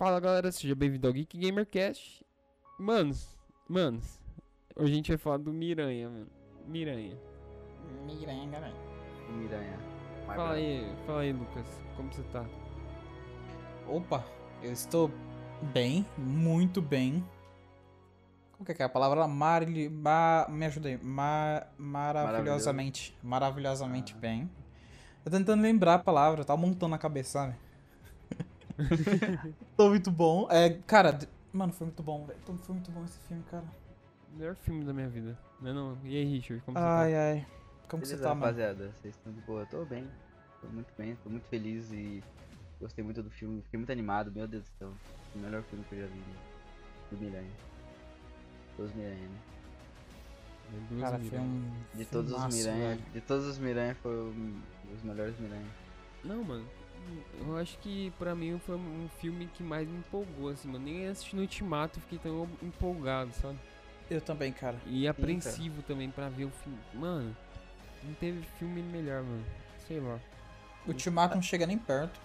Fala galera, seja bem-vindo ao Geek Gamercast. Manos, manos, hoje a gente vai falar do Miranha, mano. Miranha. Miranha, galera. Miranha. My Fala aí, fala aí, Lucas. Como você tá? Opa, eu estou bem, muito bem. Como que é que é a palavra? Marli... Ma... Me ajuda aí. Ma... Maravilhosamente. Maravilhosamente Ah. bem. Tô tentando lembrar a palavra, tá montando na cabeça, sabe? Tô muito bom. É, cara, mano, foi muito bom, velho. Foi muito bom esse filme, cara. Melhor filme da minha vida. Não não? E aí, Richard, como Ai, ai. Como que Beleza, você tá, mano? rapaziada? Vocês estão de boa? Tô bem. Tô muito bem, tô muito feliz e gostei muito do filme. Fiquei muito animado, meu Deus do céu. O melhor filme que eu já vi do Miranha. Dos Miranha, né? você tá? Cara, foi um. De todos os Miranha, velho. de todos os Miranha foi um dos melhores Miranha. Não, mano. Eu acho que pra mim foi um filme que mais me empolgou, assim, mano. Nem assistindo Ultimato fiquei tão empolgado, sabe? Eu também, cara. E apreensivo também pra ver o filme. Mano, não teve filme melhor, mano. Sei lá. O Ultimato não chega nem perto.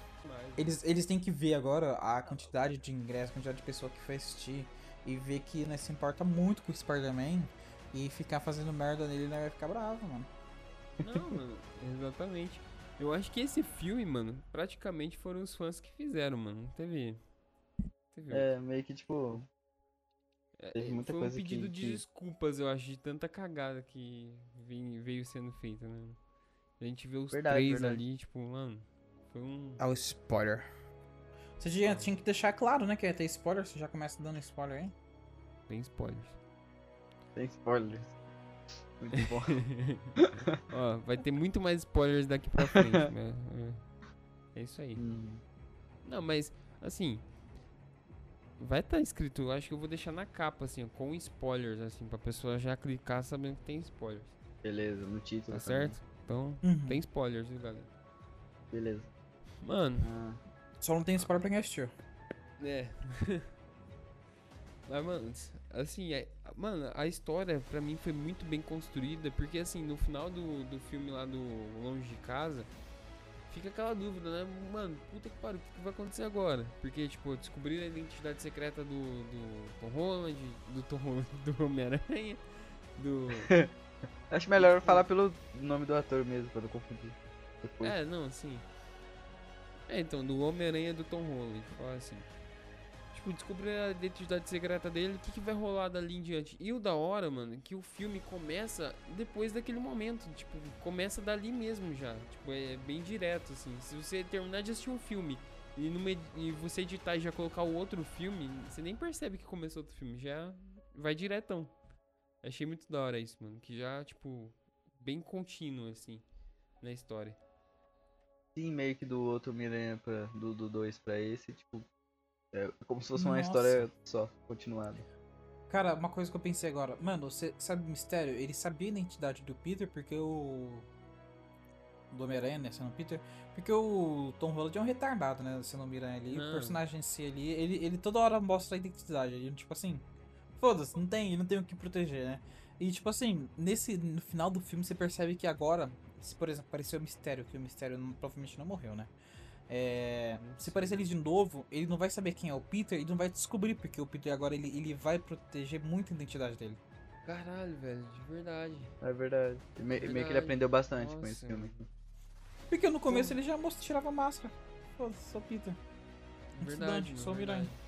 Eles, eles têm que ver agora a quantidade de ingressos, a quantidade de pessoa que foi assistir e ver que né, se importa muito com o Spider-Man e ficar fazendo merda nele, né, vai ficar bravo, mano. Não, mano, exatamente. Eu acho que esse filme, mano, praticamente foram os fãs que fizeram, mano. Não teve. teve É, meio que tipo. É, teve muita foi um coisa pedido que- de que- desculpas, eu acho, de tanta cagada que vem- veio sendo feita, né? A gente vê os Verdade, três verdade. ali, tipo, mano, foi um. É o spoiler. Você tinha, tinha que deixar claro, né, que ia ter spoiler, você já começa dando spoiler aí. Tem spoilers. Tem spoilers. Muito bom. Ó, vai ter muito mais spoilers daqui pra frente, né? É, é isso aí. Hum, Não, mas, assim. Vai estar escrito, eu acho que eu vou deixar na capa, assim, ó, com spoilers, assim, pra pessoa já clicar sabendo que tem spoilers. beleza, no título. Tá também. certo? Então, Uhum. tem spoilers, viu, galera? Beleza. Mano, Ah, Só não tem spoiler pra quem assistiu. É. Mas, mano, assim, é- mano, a história pra mim foi muito bem construída, porque assim, no final do, do filme lá do Longe de Casa, fica aquela dúvida, né? Mano, puta que pariu, o que, vai acontecer agora? Porque, tipo, descobriram a identidade secreta do, do Tom Holland, do Tom Holland, do Homem-Aranha, do... Acho melhor falar pelo nome do ator mesmo, pra não confundir. Depois. É, não, sim. É, então, do Homem-Aranha do Tom Holland, fala assim. Tipo, descobrir a identidade secreta dele, o que, que vai rolar dali em diante. E o da hora, mano, que o filme começa depois daquele momento. Tipo, começa dali mesmo já. Tipo, é bem direto, assim. Se você terminar de assistir um filme e, numa e você editar e já colocar o outro filme, você nem percebe que começou outro filme. Já vai diretão. Achei muito da hora isso, mano. Que já, tipo, bem contínuo, assim, na história. Sim, que do outro Miranha pra, do 2 do pra esse, tipo. É como se fosse uma Nossa. história só, continuada. Cara, uma coisa que eu pensei agora. Mano, você sabe o mistério? Ele sabia a identidade do Peter porque o. Do Homem-Aranha, né? Sendo Peter. Porque o Tom Holland é um retardado, né? Sendo Homem-Aranha ali. Não. O personagem em si ali, ele, ele toda hora mostra a identidade. Ele, tipo assim. Foda-se, não tem, não tem o que proteger, né? E tipo assim, nesse, no final do filme você percebe que agora, se por exemplo aparecer o mistério, que o mistério não- provavelmente não morreu, né? É, se aparecer ele de novo, ele não vai saber quem é o Peter e não vai descobrir, porque o Peter agora ele, ele vai proteger muito a identidade dele. Caralho, velho, de verdade. É verdade. E me- meio que ele Verdade. aprendeu bastante com esse Nossa. filme. Porque no começo ele já mostra, tirava a máscara. Foda-se, sou Peter. Verdade, estudante, sou mano, Miranha. verdade.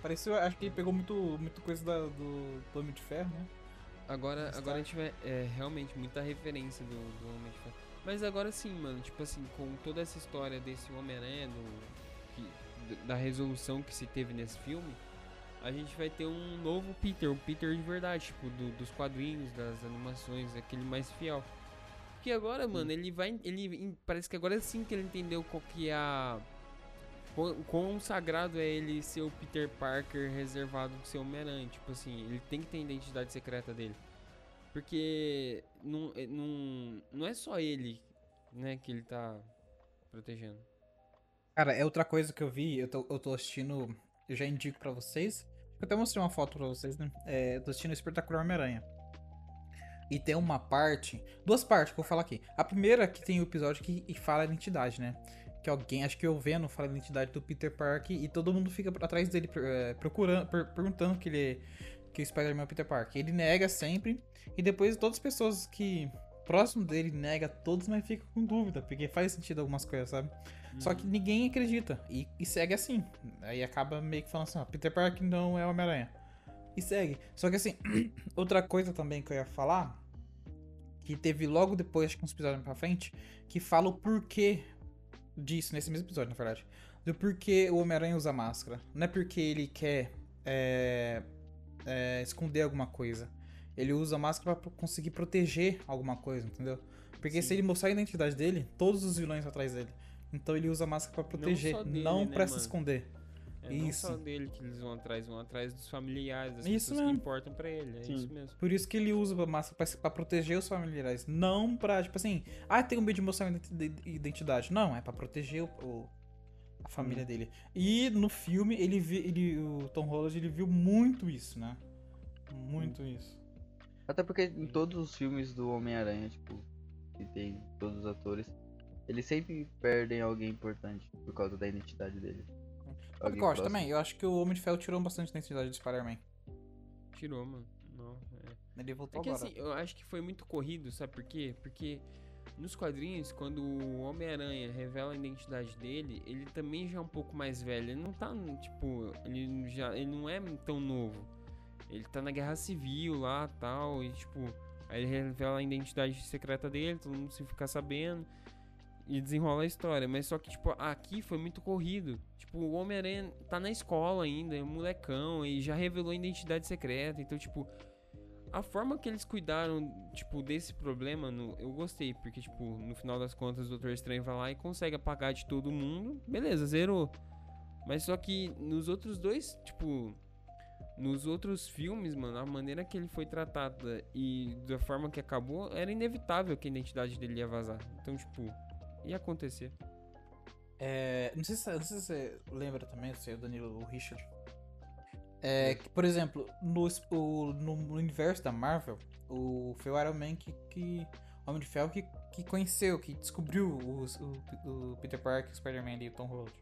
Pareceu, acho que ele pegou muito, muito coisa da- do, do Homem de Ferro, né? Agora, agora a tarde. gente vai. É realmente muita referência do, do Homem de Ferro. Mas agora sim, mano, tipo assim, com toda essa história desse Homem-Aranha, do- que- da resolução que se teve nesse filme, a gente vai ter um novo Peter, um Peter de verdade, tipo, do- dos quadrinhos, das animações, aquele mais fiel. Porque agora, mano, ele vai. Ele. Parece que agora sim que ele entendeu qual que é a. Quão, quão sagrado é ele ser o Peter Parker reservado do seu Homem-Aranha. Tipo assim, ele tem que ter a identidade secreta dele. Porque não, é- não, não é só ele, né, que ele tá protegendo. Cara, é outra coisa que eu vi, eu tô, eu tô assistindo, eu já indico pra vocês. Eu até mostrei uma foto pra vocês, né? É, tô assistindo o Espetacular Homem-Aranha. E tem uma parte, duas partes que eu vou falar aqui. A primeira que tem o episódio que fala a identidade, né? que alguém, acho que o Venom fala a identidade do Peter Parker e todo mundo fica atrás dele é, procurando, per, perguntando que ele que o Spider-Man é o Peter Parker. Ele nega sempre e depois todas as pessoas que próximo dele nega todos, mas fica com dúvida, porque faz sentido algumas coisas, sabe? Uhum. Só que ninguém acredita e, e, segue assim. Aí acaba meio que falando assim, ó, Peter Parker não é Homem-Aranha. E segue. Só que assim, outra coisa também que eu ia falar, que teve logo depois, acho que uns episódios pra frente, que fala o porquê disso, nesse mesmo episódio, na verdade. Do porquê o Homem-Aranha usa máscara. Não é porque ele quer é, é, esconder alguma coisa. Ele usa máscara para conseguir proteger alguma coisa, entendeu? Porque Sim. se ele mostrar a identidade dele, todos os vilões atrás dele. Então ele usa máscara para proteger, não, dele, não né, para se esconder. É isso. não só dele que eles vão atrás, vão atrás dos familiares, das isso pessoas mesmo. que importam para ele. É Sim. isso mesmo. Por isso que ele usa a máscara pra, pra, proteger os familiares. Não pra, tipo assim, ah, tem um medo de mostrar identidade. Não, é para proteger o, o, a família hum. dele. E no filme, ele, vi, ele o Tom Holland ele viu muito isso, né? Muito hum. isso. Até porque em todos os filmes do Homem-Aranha, tipo, que tem todos os atores, eles sempre perdem alguém importante por causa da identidade dele. Sabe eu acho também? Eu acho que o Homem de Ferro tirou bastante da identidade do Spider-Man. Tirou, mano. Não, é. Ele voltou é que, agora. assim, eu acho que foi muito corrido, sabe por quê? Porque nos quadrinhos, quando o Homem-Aranha revela a identidade dele, ele também já é um pouco mais velho. Ele não tá, tipo, ele já ele não é tão novo. Ele tá na guerra civil lá, tal, e tipo, aí ele revela a identidade secreta dele, todo mundo se ficar sabendo e desenrola a história. Mas só que, tipo, aqui foi muito corrido. Tipo, o Homem-Aranha tá na escola ainda, é um molecão, e já revelou a identidade secreta. Então, tipo, a forma que eles cuidaram, tipo, desse problema, no, eu gostei. Porque, tipo, no final das contas, o Doutor Estranho vai lá e consegue apagar de todo mundo. Beleza, zerou. Mas só que nos outros dois, tipo, nos outros filmes, mano, a maneira que ele foi tratado e da forma que acabou, era inevitável que a identidade dele ia vazar. Então, tipo, ia acontecer. É, não, sei se, não sei se você lembra também, se é o Danilo, o Richard. É, que, por exemplo, no, o, no universo da Marvel, o, foi o Iron Man que, que Homem de Ferro que, que conheceu, que descobriu o, o, o Peter Parker, o Spider-Man e o Tom Holland.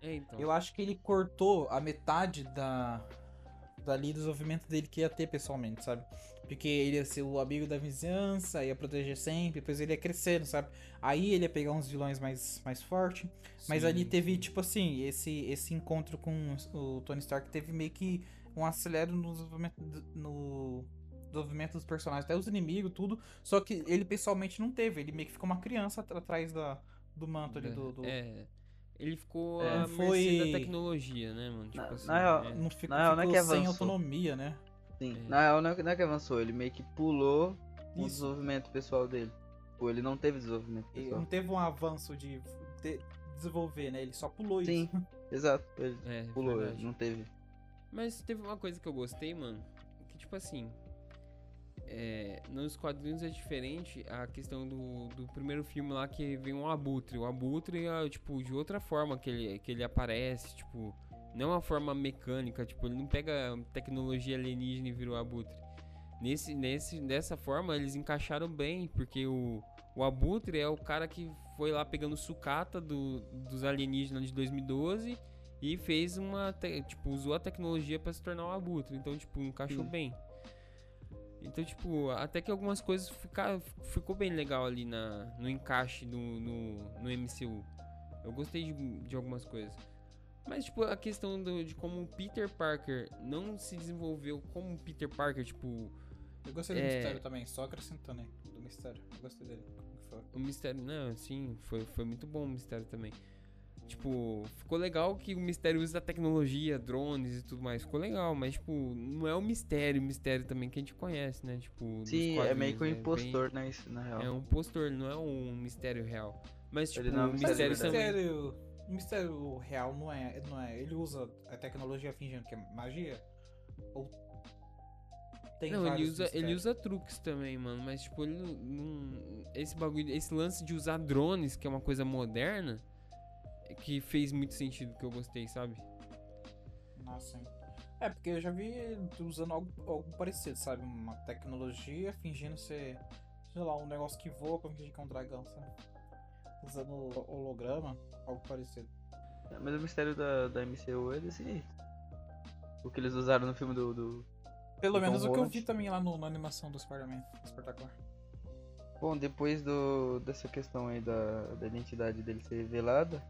É, então. Eu acho que ele cortou a metade da, dali do desenvolvimento dele que ia ter pessoalmente, sabe? Porque ele ia ser o amigo da vizinhança, ia proteger sempre, depois ele ia crescendo, sabe? Aí ele ia pegar uns vilões mais, mais fortes. Mas ali teve, tipo assim, esse, esse encontro com o Tony Stark teve meio que um acelero no desenvolvimento, no desenvolvimento dos personagens, até os inimigos, tudo. Só que ele pessoalmente não teve, ele meio que ficou uma criança atrás da, do manto ali do. do... É. Ele ficou é, a foi... da tecnologia, né, mano? Tipo na, assim, na real, é. não ficou, na real, não é que avançou. sem autonomia, né? Sim, é. na real não é, não é que avançou, ele meio que pulou o desenvolvimento pessoal dele. Pô, ele não teve desenvolvimento pessoal. Ele não teve um avanço de, de desenvolver, né? Ele só pulou Sim, isso. Sim, exato. Ele é, pulou, ele não teve. Mas teve uma coisa que eu gostei, mano. Que tipo assim, é, nos quadrinhos é diferente a questão do, do primeiro filme lá que vem um abutre. O abutre é, tipo, de outra forma que ele, que ele aparece, tipo, não é uma forma mecânica, tipo, ele não pega tecnologia alienígena e vira o abutre. Nesse, nesse, dessa forma, eles encaixaram bem, porque o, o abutre é o cara que foi lá pegando sucata do, dos alienígenas de 2012 e fez uma, tipo, usou a tecnologia para se tornar um abutre. Então, tipo, encaixou Sim. bem. Então, tipo, até que algumas coisas ficar, ficou bem legal ali na, no encaixe do, no, no MCU. Eu gostei de, de algumas coisas. Mas, tipo, a questão do, de como o Peter Parker não se desenvolveu como Peter Parker, tipo. Eu gostei do é... mistério também, só acrescentando aí, do mistério. Eu gostei dele. O mistério, não, sim, foi, foi muito bom o mistério também. Tipo, ficou legal que o mistério usa tecnologia, drones e tudo mais. Ficou legal, mas, tipo, não é o mistério, o mistério também que a gente conhece, né? Tipo, Sim, é meio que um é impostor, bem... né? Isso, na real. É um impostor, não é um mistério real. Mas, tipo, Ele não é um mistério, mistério também. O mistério real não é, não é. Ele usa a tecnologia fingindo que é magia? Ou tem não, ele usa, ele usa truques também, mano. Mas, tipo, ele não, não, Esse bagulho. Esse lance de usar drones, que é uma coisa moderna que fez muito sentido, que eu gostei, sabe? Nossa, sim. É, porque eu já vi usando algo, algo parecido, sabe? Uma tecnologia fingindo ser, sei lá, um negócio que voa pra fingir que é um dragão, sabe? Usando holograma, algo parecido. É, Mas o mistério da, da MCU é desse. O que eles usaram no filme do. do- Pelo Tom menos o que eu vi também lá no- na animação do Spider-Man, espetacular. Bom, depois do, dessa questão aí da, da identidade dele ser revelada,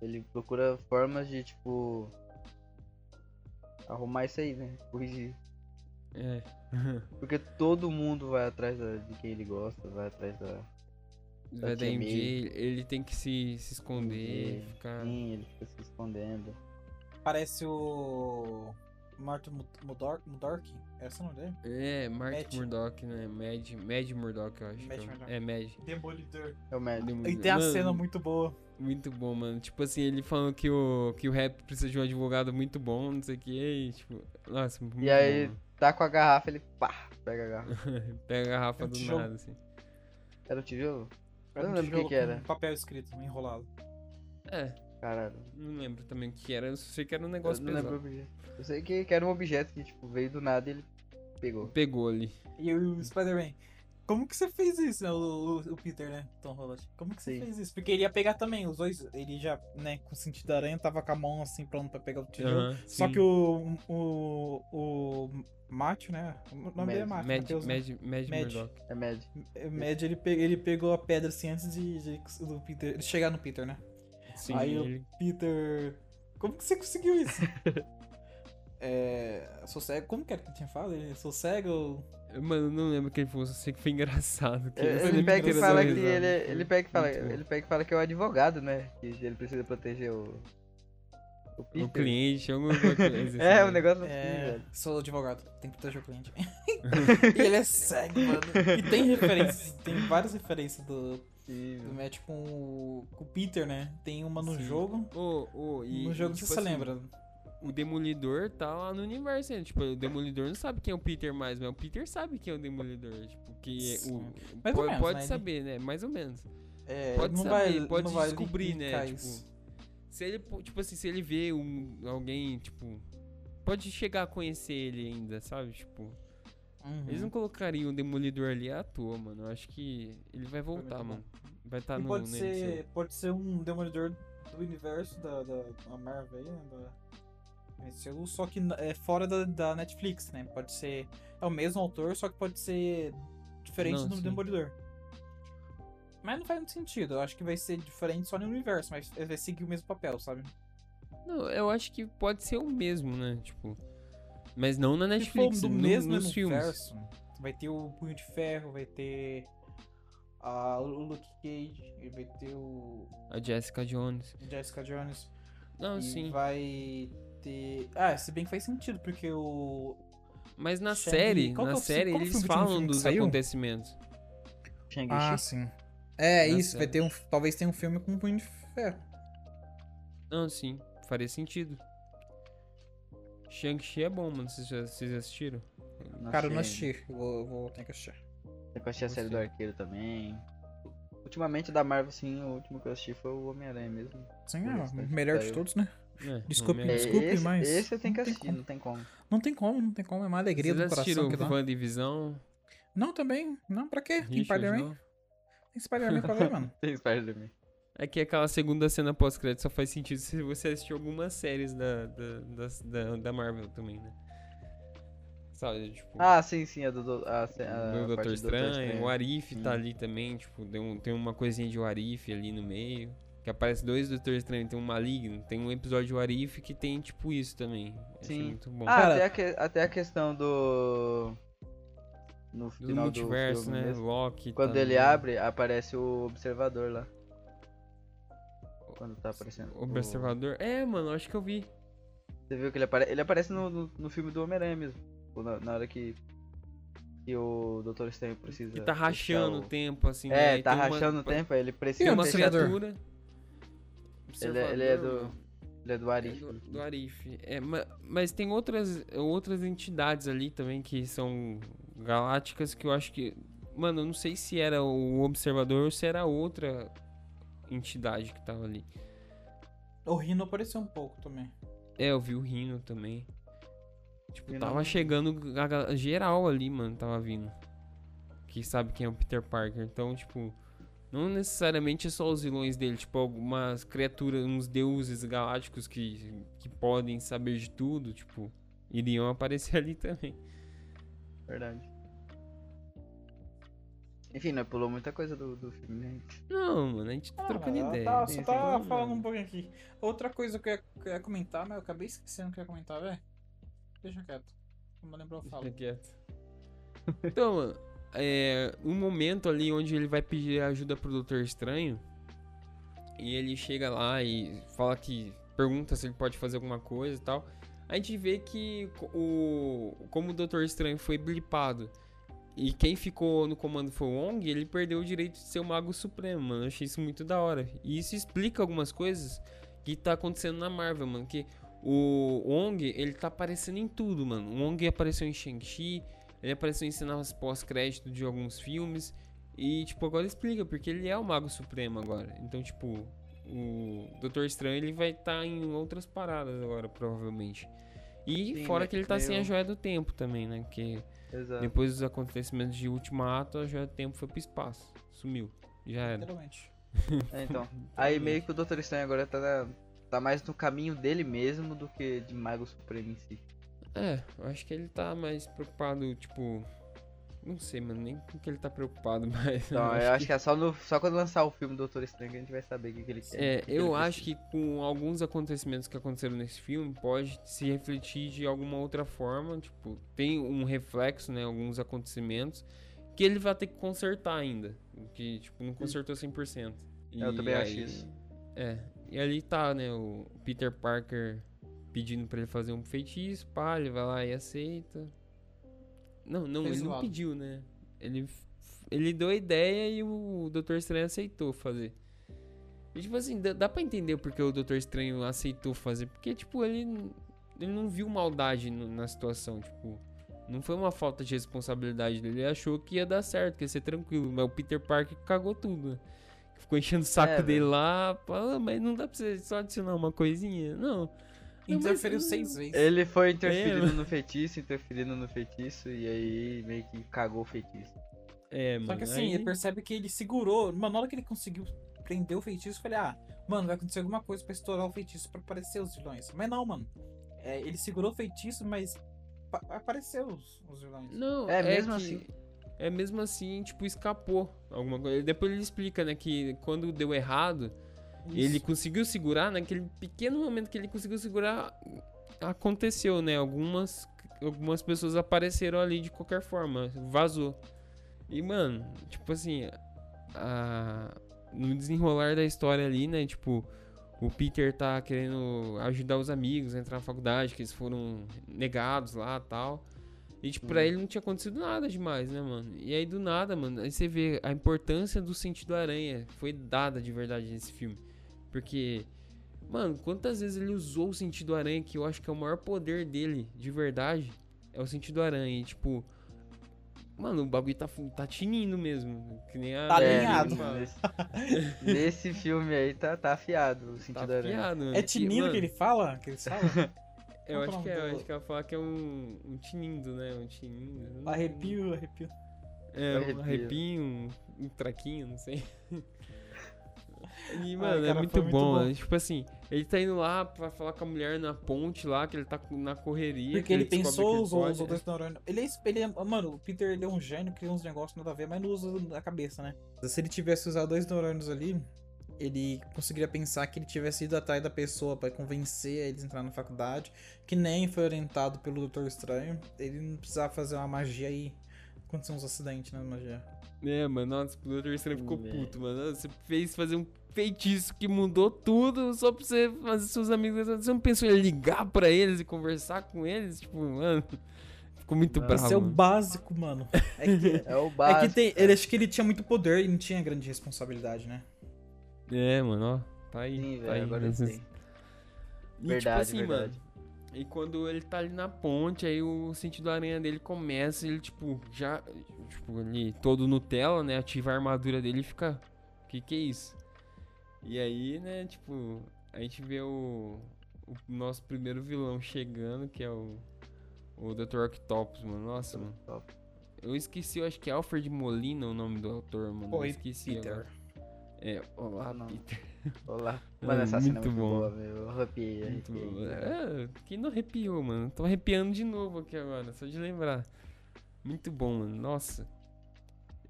ele procura formas de, tipo. arrumar isso aí, né? Corrigir. É. Porque todo mundo vai atrás da- de quem ele gosta, vai atrás da. Vai da May. ele tem que se, se esconder, MJ. ficar. Sim, ele fica se escondendo. Parece o. Martin Mudork? Esse é o nome dele? É, Matt. Murdock, né? Mad, Mad Murdock, eu acho. Que é Murdock. É, Mad. Demolidor. É o médico. E tem a Mano, cena muito boa. Muito bom, mano. Tipo assim, ele falando que o, que o rap precisa de um advogado muito bom, não sei o que, e tipo, nossa, muito E aí, bom, tá com a garrafa, ele pá, pega a garrafa. Pega a garrafa É do tijolo. nada, assim. Era o tijolo? Era não um lembro o que era. com papel escrito, enrolado. É, Caralho. não lembro também o que era, eu sei que era um Eu negócio não pesado. lembro. Eu sei que, que era um objeto que, tipo, veio do nada e ele pegou. Pegou ali. E o Spider-Man. Como que você fez isso, né? O, o- o Peter, né? Tom Holland. Como que você Sim. fez isso? Porque ele ia pegar também, os dois. Ele já, né, com o sentido da aranha, tava com a mão assim pronto pra pegar o tijolo. Só que o. O. O. Matthew, né? O nome dele é Matthew. Mad, Matheus, né? Mad, Mad, Mad. É Mad. É, Mad, ele, pe- ele pegou a pedra assim antes de, de- do Peter. Ele chegar no Peter, né? Sim, Aí ele- Peter. Como que você conseguiu isso? é. Sou cego. Como que era que ele tinha falado? Ele sou cego. Mano, eu não lembro quem foi, só sei que foi engraçado. que Ele, esse ele pega e fala que ele, ele pega e fala, ele pega e fala que é o advogado, né? Que ele precisa proteger o. O, O cliente, alguma coisa assim. É, o negócio assim, É. velho. Sou advogado. Tem que proteger o cliente. e ele é cego, mano. E tem referências. Tem várias referências do, Sim, do Matt com o, com o Peter, né? Tem uma no Sim. jogo. Ô, ô, e, no jogo e, você tipo se assim, lembra. O Demolidor tá lá no universo, né? Tipo, o Demolidor não sabe quem é o Peter mais, mas o Peter sabe quem é o Demolidor. Tipo, que é o. Mais pode menos, pode né? Saber, né? Mais ou menos. É, Pode não saber, vai, pode não vai descobrir, né, tipo, isso. Se ele, tipo assim, se ele vê um, alguém, tipo. Pode chegar a conhecer ele ainda, sabe? Tipo. Uhum. Eles não colocariam o Demolidor ali à toa, mano. Eu acho que ele vai voltar, mano. Vai estar E no. pode ser, pode ser um demolidor do universo da, da, da Marvel aí, né? Da Só que é fora da, da Netflix, né? Pode ser. É o mesmo autor, só que pode ser diferente Não, do sim. Demolidor. Mas não faz muito sentido. Eu acho que vai ser diferente só no universo, mas vai seguir o mesmo papel, sabe? Não, eu acho que pode ser o mesmo, né? Tipo. Mas não na Netflix, do no- mesmo nos filmes. universo, vai ter o Punho de Ferro, vai ter a, o Luke Cage, vai ter o A Jessica Jones. Jessica Jones. Não, sim. vai ter. Ah, se bem que faz sentido, porque o. Mas na Shang- série, qual que na é série qual que eles falam que dos saiu? acontecimentos. Shang-Chi. Ah, sim. É, Na isso, vai série. ter um. Talvez tenha um filme com um punho de ferro. Não, sim, faria sentido. Shang-Chi é bom, mano. Vocês já, vocês já assistiram? Não Cara, eu não assisti. Eu vou, eu vou ter que assistir. Eu assisti a série do. Arqueiro também. Ultimamente da Marvel, sim, o último que eu assisti foi o Homem-Aranha mesmo. Sim, O é, o melhor de todos, né? É, Desculpe, Homem-Aranha. Desculpe, esse, mas Esse eu tenho que não tem assistir, como. não tem como. Não tem como, não tem como. É uma alegria Vocês do coração que dá. WandaVision? Não, também. Não, pra quê? Tem Spider-Man? Tem Spider-Man pra ver, mano. Tem Spider-Man. É que aquela segunda cena pós-crédito só faz sentido se você assistiu algumas séries da, da, da, da Marvel também, né? Sabe, tipo... Ah, sim, sim, a do, do, a, a, do Doutor do Estranho, o Arif Sim. tá ali também, tipo, tem, um- tem uma coisinha de Arif ali no meio. Que aparece dois Doutor Estranho, tem um maligno, tem um episódio Arif que tem, tipo, isso também. Achei Sim. muito bom. Ah, Cara- até, a que- até a questão do. No do final do, multiverso, filme né? mesmo. Loki. Quando tá ele abre, aparece o observador lá. Quando tá aparecendo. O Observador. É, mano, acho que eu vi. Você viu que ele, apare... ele aparece no, no, no filme do Homem-Aranha mesmo. Tipo, Na, na hora que. Que o Doutor Estranho precisa. Que tá rachando o tempo, assim, né? É, Aí tá tem uma- rachando o tempo, aí ele precisa. o Tem uma criatura. Ele é- ele é do- mano. Ele é do É Arif. do, do Arif. É, ma- mas tem outras, outras entidades ali também que são galácticas que eu acho que. Mano, eu não sei se era o Observador ou se era outra entidade que tava ali. O Rino apareceu um pouco também. É, eu vi o Rino também. Tipo, tava não- chegando a geral ali, mano, tava vindo. Que sabe quem é o Peter Parker. Então, tipo. Não necessariamente é só os vilões dele, tipo, algumas criaturas, uns deuses galácticos que, que podem saber de tudo, tipo, iriam aparecer ali também. Verdade. Enfim, né? Pulou muita coisa do, do filme, né? Não, mano, a gente tá Ah, trocando ela ideia. Tá, só tá falando um pouquinho aqui. Outra coisa que eu ia, que eu ia comentar, mas eu acabei esquecendo o que eu ia comentar, velho. Deixa quieto. Não lembro, eu falo. Fica quieto. Então, mano, é um momento ali onde ele vai pedir ajuda pro Doutor Estranho. E ele chega lá e fala que. Pergunta se ele pode fazer alguma coisa e tal. A gente vê que o. Como o Doutor Estranho foi blipado. E quem ficou no comando foi o Wong, ele perdeu o direito de ser o Mago Supremo, mano. Eu achei isso muito da hora. E isso explica algumas coisas que tá acontecendo na Marvel, mano. Que o Wong, ele tá aparecendo em tudo, mano. O Wong apareceu em Shang-Chi, ele apareceu em cenas pós-crédito de alguns filmes. E, tipo, agora explica, porque ele é o Mago Supremo agora. Então, tipo, o Doutor Estranho, ele vai estar em outras paradas agora, provavelmente. E Sim, fora né, que ele tá sem a Joia do Tempo também, né? Que Exato. depois dos acontecimentos de Ultimato, a Joia do Tempo foi pro espaço. Sumiu. Já era. Literalmente. É, então. Aí meio que o Doutor Estranho agora tá, tá mais no caminho dele mesmo do que de Mago Supremo em si. É, eu acho que ele tá mais preocupado, tipo. Não sei, mano, nem com que ele tá preocupado, mas. Então, eu acho que é só, no, só quando lançar o filme do Doutor Estranho que a gente vai saber o que, que ele quer. É, o que que eu ele acho precisa. que com alguns acontecimentos que aconteceram nesse filme, pode se refletir de alguma outra forma. Tipo, tem um reflexo, né? Alguns acontecimentos que ele vai ter que consertar ainda. Que, tipo, não consertou 100%. E Eu também acho aí- isso. É, e ali tá, né? O Peter Parker pedindo pra ele fazer um feitiço, pá, ele vai lá e aceita. Não, não, Fez ele não pediu, né? Ele, ele deu a ideia e o Doutor Estranho aceitou fazer. E tipo assim, dá, dá pra entender porque o Doutor Estranho aceitou fazer. Porque, tipo, ele, ele não viu maldade no- na situação, tipo. Não foi uma falta de responsabilidade dele. Ele achou que ia dar certo, que ia ser tranquilo. Mas o Peter Parker cagou tudo, né? Ficou enchendo o saco É, dele velho. lá. fala, "Ah, mas não dá pra você só adicionar uma coisinha? Não. Não, mas- Interferiu seis vezes. Ele foi interferindo É, no feitiço, interferindo no feitiço, e aí meio que cagou o feitiço. É, mano. Só que assim, aí- ele percebe que ele segurou. Mano, na hora que ele conseguiu prender o feitiço, eu falei, ah, mano, vai acontecer alguma coisa pra estourar o feitiço pra aparecer os vilões. Mas não, mano. É, ele segurou o feitiço, mas pa- apareceu os, os vilões. Não, É, é, mesmo que- assim. É mesmo assim, tipo, escapou alguma coisa. Depois ele explica, né, que quando deu errado, ele Isso. conseguiu segurar, naquele pequeno momento que ele conseguiu segurar, aconteceu, né? Algumas, algumas pessoas apareceram ali de qualquer forma, vazou. E, mano, tipo assim, a- no desenrolar da história ali, né? Tipo, o Peter tá querendo ajudar os amigos a entrar na faculdade, que eles foram negados lá tal. E, tipo, pra Hum. ele não tinha acontecido nada demais, né, mano? E aí, do nada, mano, aí você vê a importância do sentido aranha foi dada de verdade nesse filme. Porque, mano, quantas vezes ele usou o sentido aranha, que eu acho que é o maior poder dele, de verdade, é o sentido aranha. E, tipo, mano, o bagulho tá, tá tinindo mesmo. Que nem a. Tá alinhado. nesse, nesse filme aí tá, tá afiado o Tá sentido aranha. afiado, mano. É E, tinindo mano, que ele fala? Que eles falam? Eu que é acho o que é, eu acho que ela fala que é um, um tinindo, né? Um tinindo. arrepio, arrepio. É, um Arrepio. arrepinho, um, um traquinho, não sei. E, Ai, mano, é cara, muito foi muito bom, bom. né? Tipo assim, ele tá indo lá pra falar com a mulher na ponte lá, que ele tá na correria. Porque que ele descobre pensou, pode, usou né? dois neurônios. Ele é, ele é- Mano, o Peter ele é um gênio, cria uns negócios nada a ver, mas não usa a cabeça, né? Se ele tivesse usado dois neurônios ali, ele conseguiria pensar que ele tivesse ido atrás da pessoa pra convencer eles a entrar na faculdade, que nem foi orientado pelo Doutor Estranho. Ele não precisava fazer uma magia e acontecer uns acidentes, né? Magia. É, mano, nossa, o Doutor Estranho ficou Hum, é. puto, mano. Você fez fazer um feitiço que mudou tudo só pra você fazer seus amigos. Você não pensou em ligar pra eles e conversar com eles? Tipo, mano. Ficou muito Não. bravo. Isso é o mano. básico, mano. É que, É o é básico. que tem, ele acho que ele tinha muito poder e não tinha grande responsabilidade, né? É, mano, ó. Tá aí. Sim, tá velho, aí. agora Esses-. E, Verdade, tipo assim, verdade. mano. E quando ele tá ali na ponte, aí o sentido aranha dele começa, ele, tipo, já. Tipo, ali, todo Nutella, né? Ativa a armadura dele e fica. Que que é isso? E aí, né, tipo, a gente vê o, o nosso primeiro vilão chegando, que é o. O Dr. Octopus, mano. Nossa, mano. Eu esqueci, eu acho que é Alfred Molina o nome do autor, mano. eu Oi, esqueci Peter. agora. É, olá, Não. Peter. Olá. É, Mano, essa cena é muito muito bom. boa, meu. Eu arrepiei, Muito arrepiei. bom. É, quem não arrepiou, mano? Tô arrepiando de novo aqui agora, só de lembrar. Muito bom, mano. Nossa.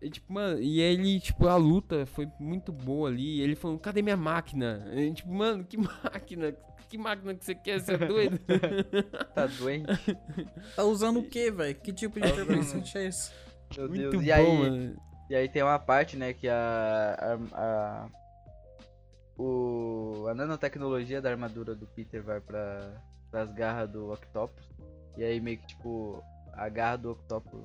E, tipo, mano, e ele, tipo, a luta foi muito boa ali. Ele falou, cadê minha máquina? E, tipo, mano, que máquina? Que máquina que você quer? Você é doido? Tá doente? Tá usando o que, velho? Que tipo de Tá adolescente é esse? Meu muito Deus. bom, E aí, mano. E aí tem uma parte, né, que a, a, a- o a nanotecnologia da armadura do Peter vai para as garras do Octopus. E aí meio que tipo a garra do Octopus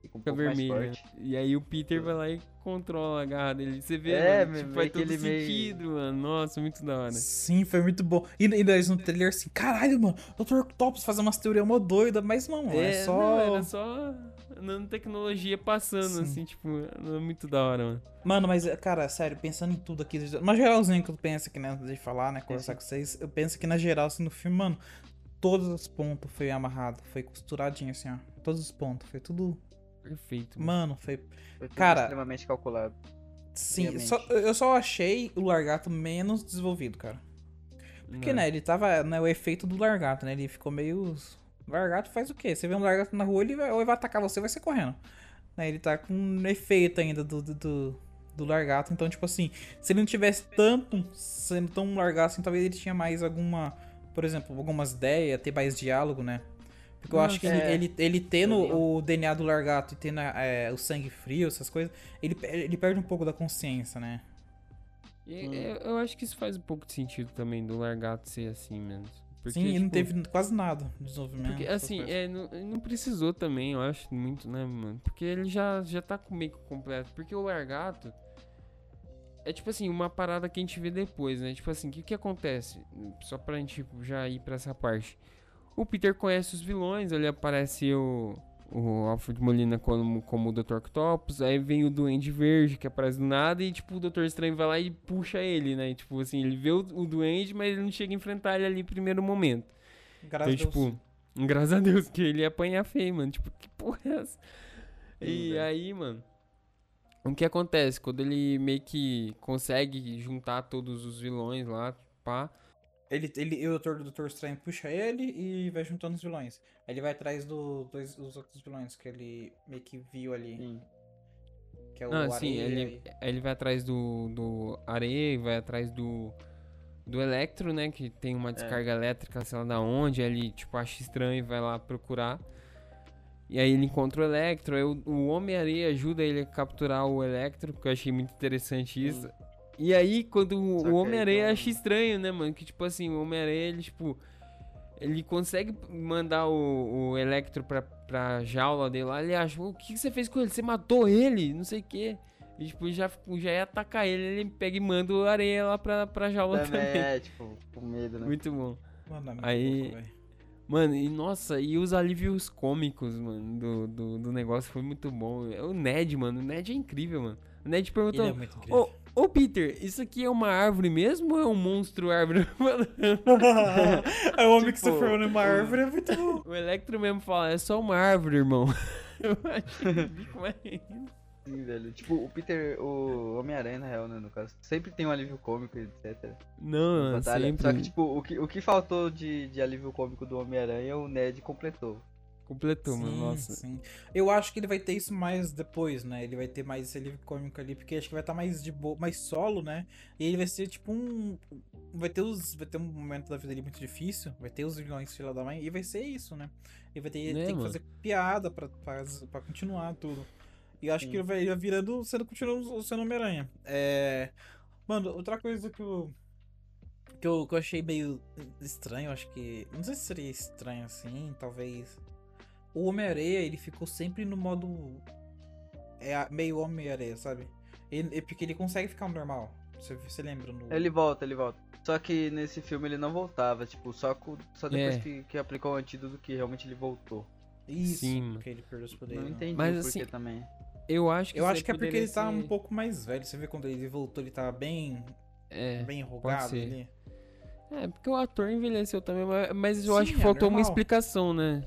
fica um Fica vermelho. forte. E aí o Peter vai lá e controla a garra dele. Você vê, É, mano, tipo, que faz todo ele meio- sentido, mano. Nossa, muito da hora. Sim, foi muito bom. E nós no trailer assim, caralho, mano, Dr. Octopus fazer umas teorias mó doida, mas não, é, só. não, era só nanotecnologia passando, Sim. assim, tipo, é muito da hora, mano. Mano, mas, cara, sério, pensando em tudo aqui, uma geralzinha que eu penso aqui, né, antes de falar, né, conversar com vocês, eu penso que na geral, assim, no filme, mano, todos os pontos foi amarrado, foi costuradinho, assim, ó. Todos os pontos, foi tudo. Perfeito. Mano. Foi. Foi Cara- extremamente calculado. Sim, só- eu só achei o largato menos desenvolvido, cara. Porque, Não. né, ele tava. Né, o efeito do largato, né? Ele ficou meio. O largato faz o quê? Você vê um largato na rua, ele vai, ou ele vai atacar você ou vai ser correndo. Né, ele tá com um efeito ainda do, do, do, do largato. Então, tipo assim, se ele não tivesse tanto. sendo tão largato assim, talvez ele tinha mais alguma. Por exemplo, algumas ideias, ter mais diálogo, né? Porque eu Não, acho que é. ele, ele, ele tendo o DNA do largato e tendo é, o sangue frio, essas coisas, ele, ele perde um pouco da consciência, né? Hum. eu, eu acho que isso faz um pouco de sentido também do largato ser assim mesmo. Porque, Sim, e não tipo, teve quase nada de desenvolvimento. Porque, assim, é, não, não precisou também, eu acho, muito, né, mano? Porque ele já, já tá com meio que completo. Porque o largato é, tipo assim, uma parada que a gente vê depois, né? Tipo assim, o que que acontece? Só pra gente tipo, já ir pra essa parte. O Peter conhece os vilões, ali aparece o, o Alfred Molina como, como o Dr. Octopus, aí vem o Duende Verde que aparece do nada e, tipo, o Doutor Estranho vai lá e puxa ele, né? E, tipo assim, ele vê o, o Duende, mas ele não chega a enfrentar ele ali no primeiro momento. Graças Então, a Deus. tipo, graças a Deus que ele ia apanhar feio, mano. Tipo, que porra é essa? E aí, mano, o que acontece? Quando ele meio que consegue juntar todos os vilões lá, pá. Ele, ele, e o Doutor, o Doutor Estranho puxa ele e vai juntando os vilões. Aí ele vai atrás do, dos, dos outros vilões que ele meio que viu ali. Sim. Que é o Não, sim, ele, ele vai atrás do, do Areia, vai atrás do, do Electro, né? Que tem uma descarga elétrica, sei lá da onde. Aí ele, tipo, acha estranho e vai lá procurar. E aí ele encontra o Electro. Aí o, o Homem-Areia ajuda ele a capturar o Electro, que eu achei muito interessante isso. E aí, quando o, Só o não- acha estranho, né, mano? Que tipo assim, o Homem-Areia, ele, tipo. Ele consegue mandar o, o Electro pra, pra jaula dele lá. Ele acha, o que, que você fez com ele? Você matou ele? Não sei o quê. E, tipo, já, já ia atacar ele. Ele pega e manda o areia lá pra, pra jaula Também também. é, tipo, com medo, né? Muito bom. Mano, é muito Aí- velho. Mano, e nossa, e os alívios cômicos, mano, do, do, do negócio foi muito bom. O Ned, mano, o Ned é incrível, mano. O Ned perguntou: Ele é muito incrível. Ô, Peter, isso aqui é uma árvore mesmo ou é um monstro árvore? É o homem que se Tipo, numa árvore, é muito bom. o Electro mesmo fala: é só uma árvore, irmão. Eu achei bico mais. Sim, velho. Tipo, o Peter, o Homem-Aranha, na real, né, no caso, sempre tem um alívio cômico, etc. Não, Batalha. sempre. Só que, tipo, o que, o que faltou de, de alívio cômico do Homem-Aranha, o Ned completou. Completou, mano. Sim, Nossa. sim. Eu acho que ele vai ter isso mais depois, né? Ele vai ter mais esse livro cômico ali, porque acho que vai estar mais de boa, mais solo, né? E ele vai ser tipo um. Vai ter os. Vai ter um momento da vida dele muito difícil. Vai ter os vilões filha da mãe. E vai ser isso, né? Ele vai ter, É, ter que fazer piada pra, pra, pra continuar tudo. E eu acho Sim. que ele vai, ele vai virando. sendo continuando sendo Homem-Aranha. É. Mano, outra coisa que eu. Que eu, que eu achei meio estranho, acho que. Não sei se seria estranho assim, talvez. O Homem-Areia, ele ficou sempre no modo. É meio Homem-Areia, sabe? Ele, é porque ele consegue ficar normal. Você, você lembra no. Ele volta, ele volta. Só que nesse filme ele não voltava, tipo, só, co- só depois É. que, que aplicou o antídoto que realmente ele voltou. Isso, Sim, porque ele perdeu os poderes. Não né? entendi Mas, o porquê assim, também. Eu acho que Eu acho que é porque ele tá um ser- pouco mais velho. Você vê quando ele voltou, ele tá bem, É. bem enrugado ser. ali. É, porque o ator envelheceu também, mas- eu Sim, acho que é faltou uma explicação, né?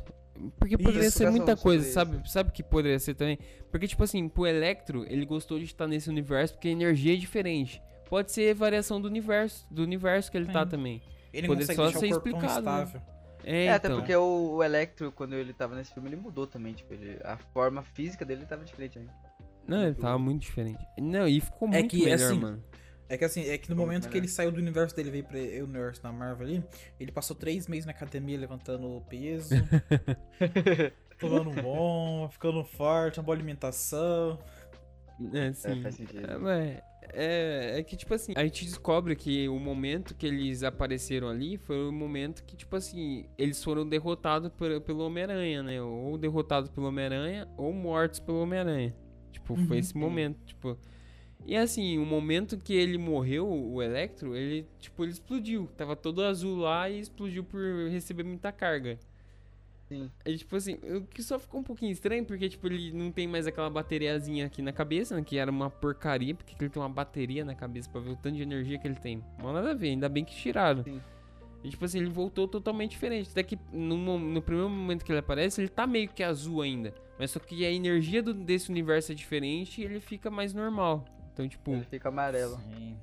Porque poderia Isso, ser muita coisa, sabe? Sabe que poderia ser também? Porque, tipo assim, pro Electro, ele gostou de estar nesse universo porque a energia é diferente. Pode ser variação do universo, do universo que ele tá Sim. também. Ele Poder não consegue só ser explicado, né? É, É, até então. porque o, o Electro, quando ele tava nesse filme, ele mudou também. Tipo, ele- a forma física dele tava diferente ainda. Não, ele tava muito diferente. Não, e ficou muito que, melhor, assim, mano. É que assim, é que no Como momento que melhor? ele saiu do universo dele e veio pro universo da Marvel ali, ele passou três meses na academia levantando peso, tomando bomba, ficando forte, uma boa alimentação. É, É, sim. faz sentido. É, é, é que, tipo assim, a gente descobre que o momento que eles apareceram ali foi o momento que, tipo assim, eles foram derrotados por- pelo Homem-Aranha, né? Ou derrotados pelo Homem-Aranha, ou mortos pelo Homem-Aranha. Tipo, foi Uhum. esse momento, tipo... E assim, o momento que ele morreu, o Electro, ele, tipo, ele explodiu. Tava todo azul lá e explodiu por receber muita carga. Sim. Aí, tipo assim, o que só ficou um pouquinho estranho, porque, tipo, ele não tem mais aquela bateriazinha aqui na cabeça, né, que era uma porcaria, porque ele tem uma bateria na cabeça pra ver o tanto de energia que ele tem. Mas nada a ver, ainda bem que tiraram. Sim. E, tipo assim, ele voltou totalmente diferente. Até que no, no primeiro momento que ele aparece, ele tá meio que azul ainda. Mas só que a energia do- desse universo é diferente e ele fica mais normal. Então, tipo, Ele fica amarelo. Sim.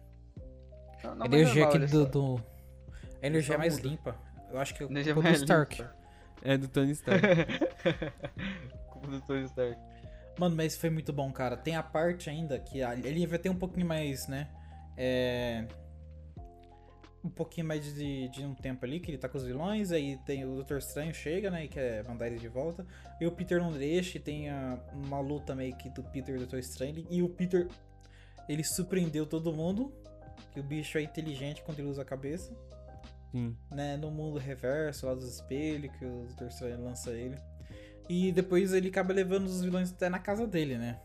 Não, A não, mas energia normal, aqui do, do- A energia é mais muda. limpa. Eu acho que é o Energia do Stark. limpa. é do Tony Stark. Culpa do Tony Stark. Mano, mas foi muito bom, cara. Tem a parte ainda que a- ele vai ter um pouquinho mais, né? É. Um pouquinho mais de, de um tempo ali, que ele tá com os vilões, aí tem o Doutor Estranho chega, né? E quer mandar ele de volta. E o Peter não deixa, e tem a- uma luta meio que do Peter e do Doutor Estranho. E o Peter, ele surpreendeu todo mundo. Que o bicho é inteligente quando ele usa a cabeça. Sim. né, no mundo reverso, lá dos espelhos, que o Doutor Estranho lança ele. E depois ele acaba levando os vilões até na casa dele, né?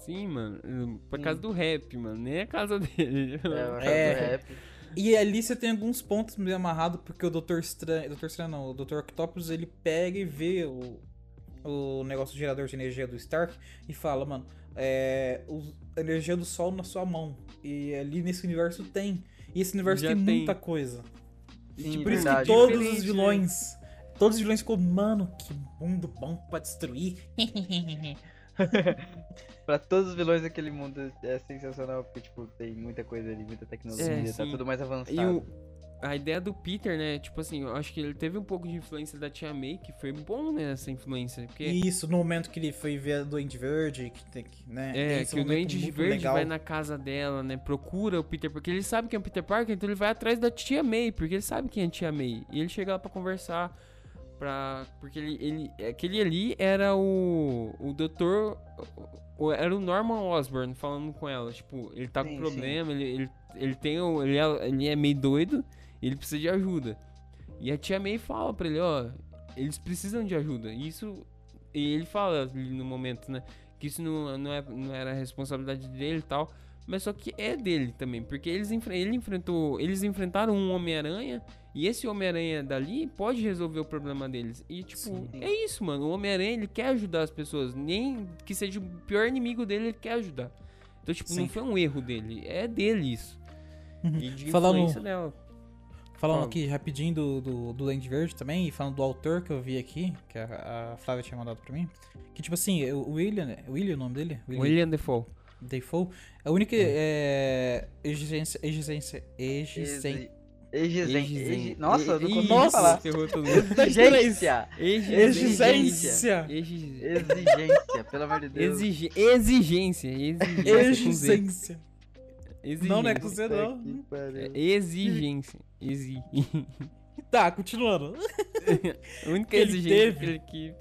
Sim, mano. Por Sim. causa do rap, mano. Nem a casa dele. É, o É. rap. E ali você tem alguns pontos meio amarrados, porque o Doutor Estranho. Doutor Estranho não, o Doutor Octopus ele pega e vê o, o negócio do gerador de energia do Stark e fala, mano, é. o- a energia do sol na sua mão. E ali nesse universo tem. E esse universo Já tem, tem. muita coisa. Sim, Por isso que verdade. todos Diferente, os né? vilões. Todos os vilões ficou, mano, que mundo bom pra destruir. Pra todos os vilões daquele mundo é sensacional, porque, tipo, tem muita coisa ali, muita tecnologia, É, tá tudo mais avançado. E o, a ideia do Peter, né? Tipo assim, eu acho que ele teve um pouco de influência da Tia May, que foi bom, né? Essa influência. Porque isso, no momento que ele foi ver a Duende Verde, que tem que, né? é, que o Duende Verde legal. vai na casa dela, né? Procura o Peter, porque ele sabe quem é o Peter Parker, então ele vai atrás da Tia May, porque ele sabe quem é a Tia May. E ele chega lá pra conversar. Pra, porque ele, ele. Aquele ali era o. O doutor. Era o Norman Osborn falando com ela. Tipo, ele tá Sim, com sim. problema, ele, ele, ele tem. o- Ele é, ele é meio doido ele precisa de ajuda. E a tia May fala pra ele, ó, eles precisam de ajuda. E isso. E ele fala no momento, né? Que isso não, não, é, não era responsabilidade dele e tal. Mas só que é dele também. Porque eles, ele enfrentou. Eles enfrentaram um Homem-Aranha. E esse Homem-Aranha dali pode resolver o problema deles. E, tipo, Sim. é isso, mano. O Homem-Aranha, ele quer ajudar as pessoas. Nem que seja o pior inimigo dele, ele quer ajudar. Então, tipo, não Sim. foi um erro dele. É dele isso. Uhum. E de Falando- dela. Falando Fala. aqui rapidinho do, do, do Duende Verde também, e falando do autor que eu vi aqui, que a, a Flávia tinha mandado pra mim. Que tipo assim, o William, né? William é o nome dele? William Defoe. Defoe. A única é, exigência. Exigência. Exigência. Exisen- Exisen- exi- Nossa, eu não consigo Nossa! falar. ferrou. Exigência! Exigência. Exigência. Exigência, pelo amor de Deus. Exige- Exigência. Exigência. Exigência. Não, não é com Exigência. Z, Puta não. É Exigência. Exi. Tá, continuando. A única Que ele exigência teve. que ele que.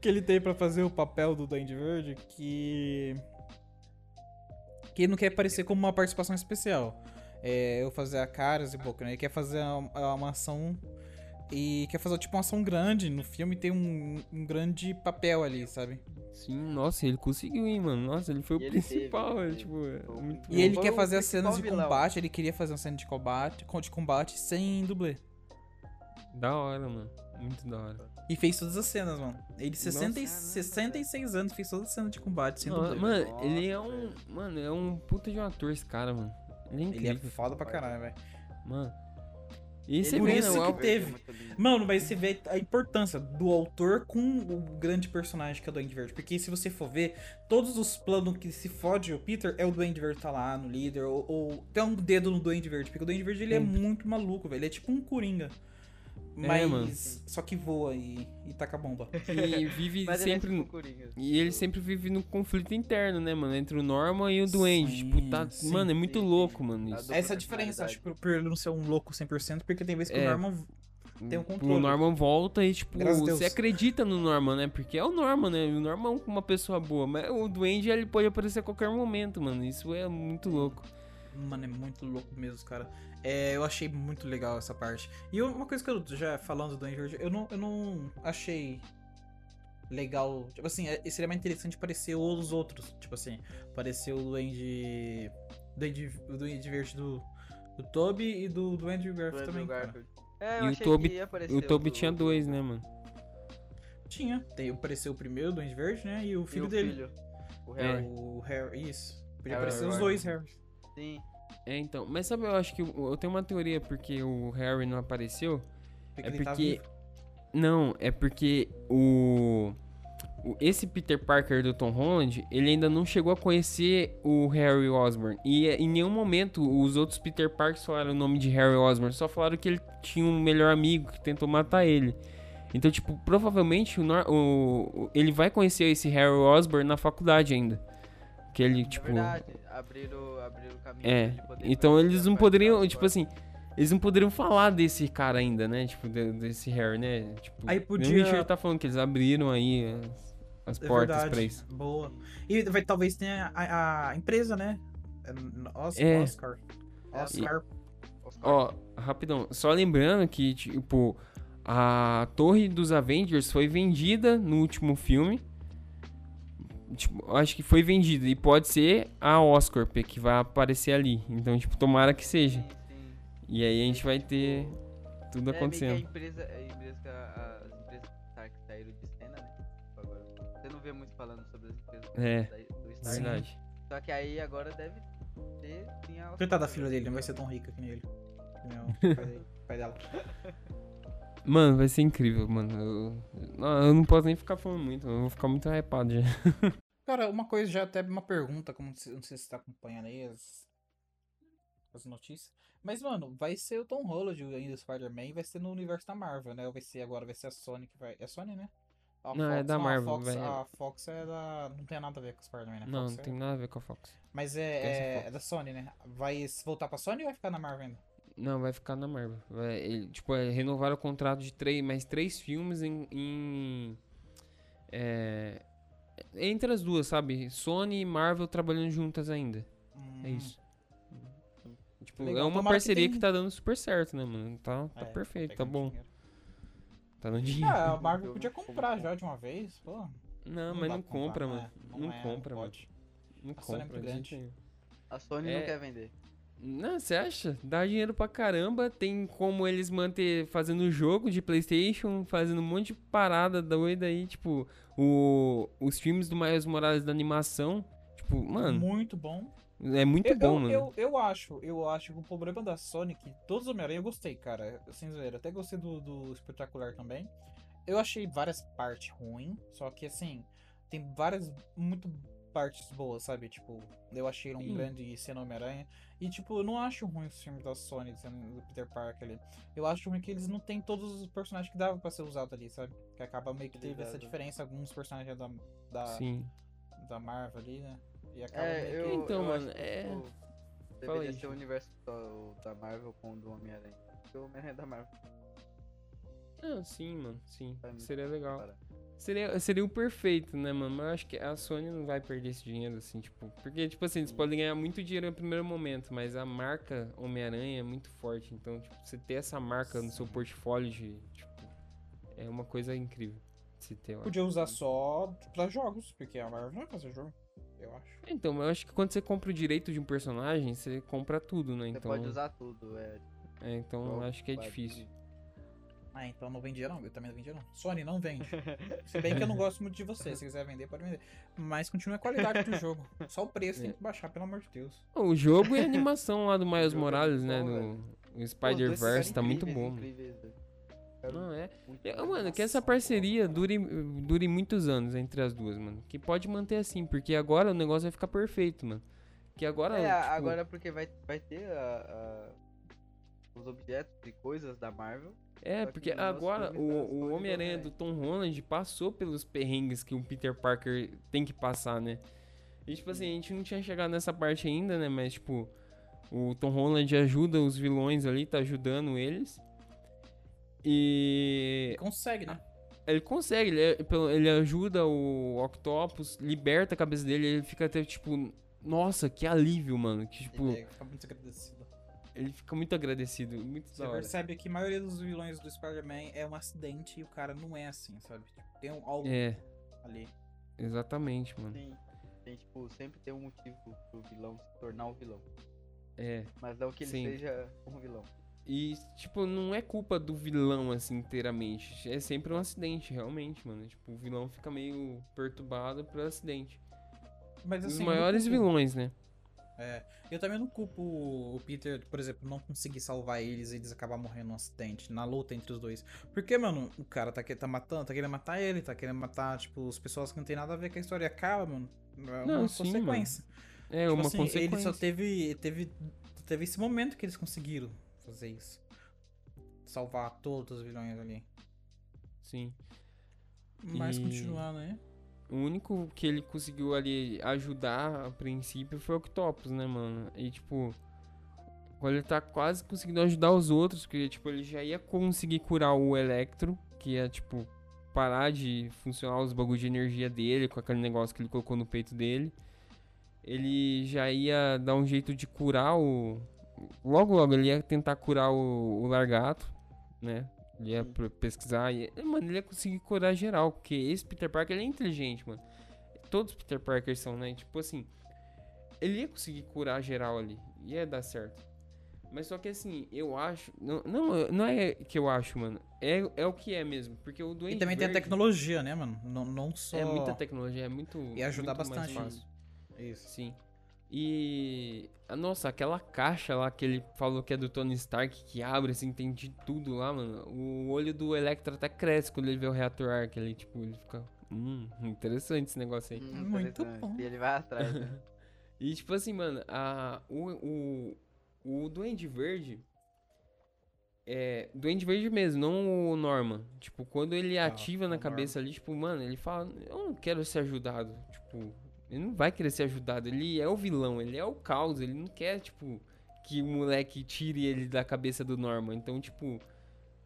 que ele tem pra fazer o papel do Duende Verde que que ele não quer aparecer como uma participação especial. É, eu fazer a caras e boca, né? Ele quer fazer uma, uma ação e quer fazer tipo uma ação grande no filme tem um, um grande papel ali, sabe? Sim, nossa, ele conseguiu, hein, mano. Nossa, ele foi o E ele principal. teve, ele, ele tipo, é foi o- muito E ele foi quer o fazer as cenas de vilão. combate, ele queria fazer uma cena de combate, de combate sem dublê. Da hora, mano. Muito da hora. E fez todas as cenas, mano. Ele, 60 e- Nossa. 66 anos, fez todas as cenas de combate sem Nossa, dublê. mano, Nossa. ele é um. Mano, é um puta de um ator esse cara, mano. Ele é Ele incrível. é foda pra caralho, velho. Mano. E você Por vê, isso né, que o- teve. É. Mano, mas você vê a importância do autor com o grande personagem que é o Duende Verde. Porque se você for ver, todos os planos que se fode o Peter é o Duende Verde tá lá no líder, ou, ou tem um dedo no Duende Verde. Porque o Duende Verde ele é muito maluco, velho. Ele é tipo um Coringa. É, Mas mano. só que voa e, e taca bomba. E vive Mas ele é sempre. tipo Coringa. E ele sempre vive no conflito interno, né, mano? Entre o Norman e o Duende. Sim, tipo, tá. sim. Mano, é muito Sim, sim. louco, mano. A Isso. Essa é a diferença, acho, por, por ele não ser um louco 100%, porque tem vezes que É. o Norman tem um O controle. Norman volta e, tipo, você acredita no Norman, né? Porque é o Norman, né? O Norman é uma pessoa boa. Mas o Duende, ele pode aparecer a qualquer momento, mano. Isso é muito louco. Mano, é muito louco mesmo, cara. É, eu achei muito legal essa parte. E uma coisa que eu já falando do Verde, eu não, eu não achei legal. Tipo assim, é- seria mais interessante parecer os outros. Tipo assim, parecer o Duende. Duende, o Duende Verde do, do Toby e do Duende Do Garfield Andrew também. Cara. Garfield. É, eu E o Toby- que ia aparecer O Toby do- tinha dois, né, mano? Tinha. Tem, apareceu o primeiro, o Duende Verde, né? E o E filho o dele. filho. O É. Harry. O Harry. Isso. Podia Harry aparecer os dois Harry. Sim. É, então. Mas sabe, eu acho que. Eu eu tenho uma teoria porque o Harry não apareceu. Porque É tá porque- vivo. Não, é porque o, o- esse Peter Parker do Tom Holland, ele ainda não chegou a conhecer o Harry Osborn. E é, em nenhum momento os outros Peter Parkers falaram o nome de Harry Osborn, só falaram que ele tinha um melhor amigo que tentou matar ele. Então, tipo, provavelmente o- o- ele vai conhecer esse Harry Osborn na faculdade ainda. Que ele, tipo. é verdade. Abriram, abriram o caminho É, então eles não poderiam, tipo assim, eles não poderiam falar desse cara ainda, né? Tipo, de- desse Harry, né? Tipo, Aí podia- O Richard tá falando que eles abriram aí as, as É portas verdade. pra isso. Boa. E vai, talvez tenha a, a empresa, né? Os, É. Oscar. Oscar. Oscar. Ó, rapidão, só lembrando que, tipo, a Torre dos Avengers foi vendida no último filme. Tipo, acho que foi vendida. E pode ser a Oscar P, que vai aparecer ali. Então, tipo, tomara que seja. E aí a gente vai ter tudo É, que acontecendo. a empresa, a empresa que a- as empresas Stark saíram de cena, né? Tipo, agora, você não vê muito falando sobre as empresas É, do Stark. Verdade. Só que aí agora deve ter sim a Coitada da filha dele, não vai ser tão rica que nem ele. Que nem pai dela. Mano, vai ser incrível, mano. Eu, não, eu não posso nem ficar falando muito, eu vou ficar muito hypado já. Cara, uma coisa já até uma pergunta, como não sei se você tá acompanhando aí as, as notícias. Mas, mano, vai ser o Tom Holland ainda o Spider-Man, vai ser no universo da Marvel, né? Ou vai ser agora, vai ser a Sony que vai. É a Sony, né? A Não, é da a Marvel, Fox, vai- a Fox é da. Não tem nada a ver com o Spider-Man, né? Não, Fox não é- tem nada a ver com a Fox. Mas é, a é, Fox. é da Sony, né? Vai voltar pra Sony ou vai ficar na Marvel ainda? Não, vai ficar na Marvel. Vai, ele, tipo, é, renovaram o contrato de três, mais três filmes em. em é, entre as duas, sabe? Sony e Marvel trabalhando juntas ainda. É Hum, isso. Tipo, Legal, é uma tomara que parceria que, tá dando super certo, né, mano? Tá, tá é, perfeito, tá pegando bom. dinheiro. Tá no dinheiro. Ah, a Jogo- Marvel podia comprar compra. já de uma vez, pô. Não, mas dá não pra comprar, compra, não mano. é, Não é, compra, mano. pode. Não A Sony é compra. muito de grande. A Sony É. não quer vender. Não, você acha? Dá dinheiro pra caramba, tem como eles manter fazendo jogo de Playstation, fazendo um monte de parada doida aí, tipo, o, os filmes do Miles Morales da animação, tipo, mano, Muito bom. é muito eu, bom, eu, mano. Eu, eu acho, eu acho que o problema da que todos os Homem-Aranha eu gostei, cara. Sem zoeira. Até gostei do, do espetacular também. Eu achei várias partes ruins, só que assim, tem várias muito partes boas, sabe? Tipo, eu achei um Sim. grande cena Homem-Aranha. E tipo, eu não acho ruim os filmes da Sony, do Peter Parker ali. Eu acho ruim que eles não têm todos os personagens que dava pra ser usado ali, sabe? Que acaba meio que teve essa diferença, alguns personagens da, da, Sim. da Marvel ali, né? E acaba É, meio eu, que... Então, eu mano, acho que, é- tipo, deveria ser o universo do- da Marvel com o do Homem-Aranha. O Homem-Aranha é da Marvel. Ah, sim, mano, sim. Seria legal. Para. Seria, seria o perfeito, né, mano? Mas eu acho que a Sony não vai perder esse dinheiro, assim, tipo. Porque, tipo assim, eles podem ganhar muito dinheiro no primeiro momento, mas a marca Homem-Aranha é muito forte. Então, tipo, você ter essa marca no seu portfólio de. Tipo, é uma coisa incrível de se ter. Podia usar só pra jogos, porque a Marvel não vai fazer jogo, eu acho. Então, eu acho que quando você compra o direito de um personagem, você compra tudo, né? Você Então, pode usar tudo. É, é, então eu acho que é difícil. Ah, então não vendia não, eu também não vendia não. Sony não vende. Se bem que eu não gosto muito de você, se quiser vender, pode vender. Mas continua a qualidade do jogo. Só o preço tem que baixar, pelo amor de Deus. O jogo e a animação lá do Miles é Morales, muito né? bom, dois Spider-Verse tá muito bom. incríveis, Não, é. muito É, mano, que essa parceria dure, dure muitos anos entre as duas, mano. Que pode manter assim, porque agora o negócio vai ficar perfeito, mano. Que agora. É, tipo, agora porque vai, vai ter a- a- os objetos e coisas da Marvel. É, só que porque agora tá o, o Homem-Aranha do Tom Holland passou pelos perrengues que o Peter Parker tem que passar, né? E, tipo assim, a gente não tinha chegado nessa parte ainda, né? Mas, tipo, o Tom Holland ajuda os vilões ali, tá ajudando eles. E Consegue, né? ele consegue, ele, é- ele ajuda o Octopus, liberta a cabeça dele, ele fica até, tipo, nossa, que alívio, mano. Que, tipo, Ele fica muito agradecido. Ele fica muito agradecido, muito Você da hora. percebe que a maioria dos vilões do Spider-Man é um acidente e o cara não é assim, sabe? Tipo, tem um, algo É, ali. exatamente, mano. Sim. Tem, tipo, sempre tem um motivo pro vilão se tornar um vilão. É. Mas não que ele Sim. seja um vilão. E, tipo, não é culpa do vilão, assim, inteiramente. É sempre um acidente, realmente, mano. Tipo, o vilão fica meio perturbado por acidente. Mas Os assim, não maiores vilões, né? É, eu também não culpo o Peter, por exemplo, não conseguir salvar eles e eles acabar morrendo num acidente, na luta entre os dois. Porque, mano, o cara tá, tá matando, tá querendo matar ele, tá querendo matar, tipo, as pessoas que não tem nada a ver com a história. Acaba, mano. É uma Não, sim, consequência. É Tipo uma assim, consequência. Ele só teve, teve, teve esse momento que eles conseguiram fazer isso. Salvar todos os vilões ali. Sim. Mas E- continuando, né? O único que ele conseguiu ali ajudar a princípio foi o Octopus, né, mano? E tipo, agora ele tá quase conseguindo ajudar os outros, porque tipo, ele já ia conseguir curar o Electro, que ia tipo parar de funcionar os bagulhos de energia dele com aquele negócio que ele colocou no peito dele. Ele já ia dar um jeito de curar o logo logo ele ia tentar curar o, o Largato, né? Ele ia Sim. pro- pesquisar e, mano, ele ia conseguir curar geral, porque esse Peter Parker ele é inteligente, mano. Todos os Peter Parkers são, né? Tipo assim, ele ia conseguir curar geral ali, ia dar certo. Mas só que assim, eu acho, não, não, não é que eu acho, mano. É, é o que é mesmo, porque o Duende E também tem a Verde tecnologia, né, mano? Não, não só. É muita tecnologia, é muito E ajudar muito bastante. Isso. Sim. E. Nossa, aquela caixa lá que ele falou que é do Tony Stark, que abre assim, tem de tudo lá, mano. O olho do Electro até cresce quando ele vê o reator Arc ali, tipo, ele fica. Hum, interessante esse negócio aí. Hum, Muito interessante. bom. E ele vai atrás, né? E tipo assim, mano, a, o, o, o Duende Verde. É. Duende Verde mesmo, não o Norman. Tipo, quando ele Ah, ativa na cabeça ali, tipo, mano, ele fala, eu não quero ser ajudado. Tipo, ele não vai querer ser ajudado. Ele é o vilão, ele é o caos, ele não quer, tipo, que o moleque tire ele da cabeça do Norman. Então, tipo,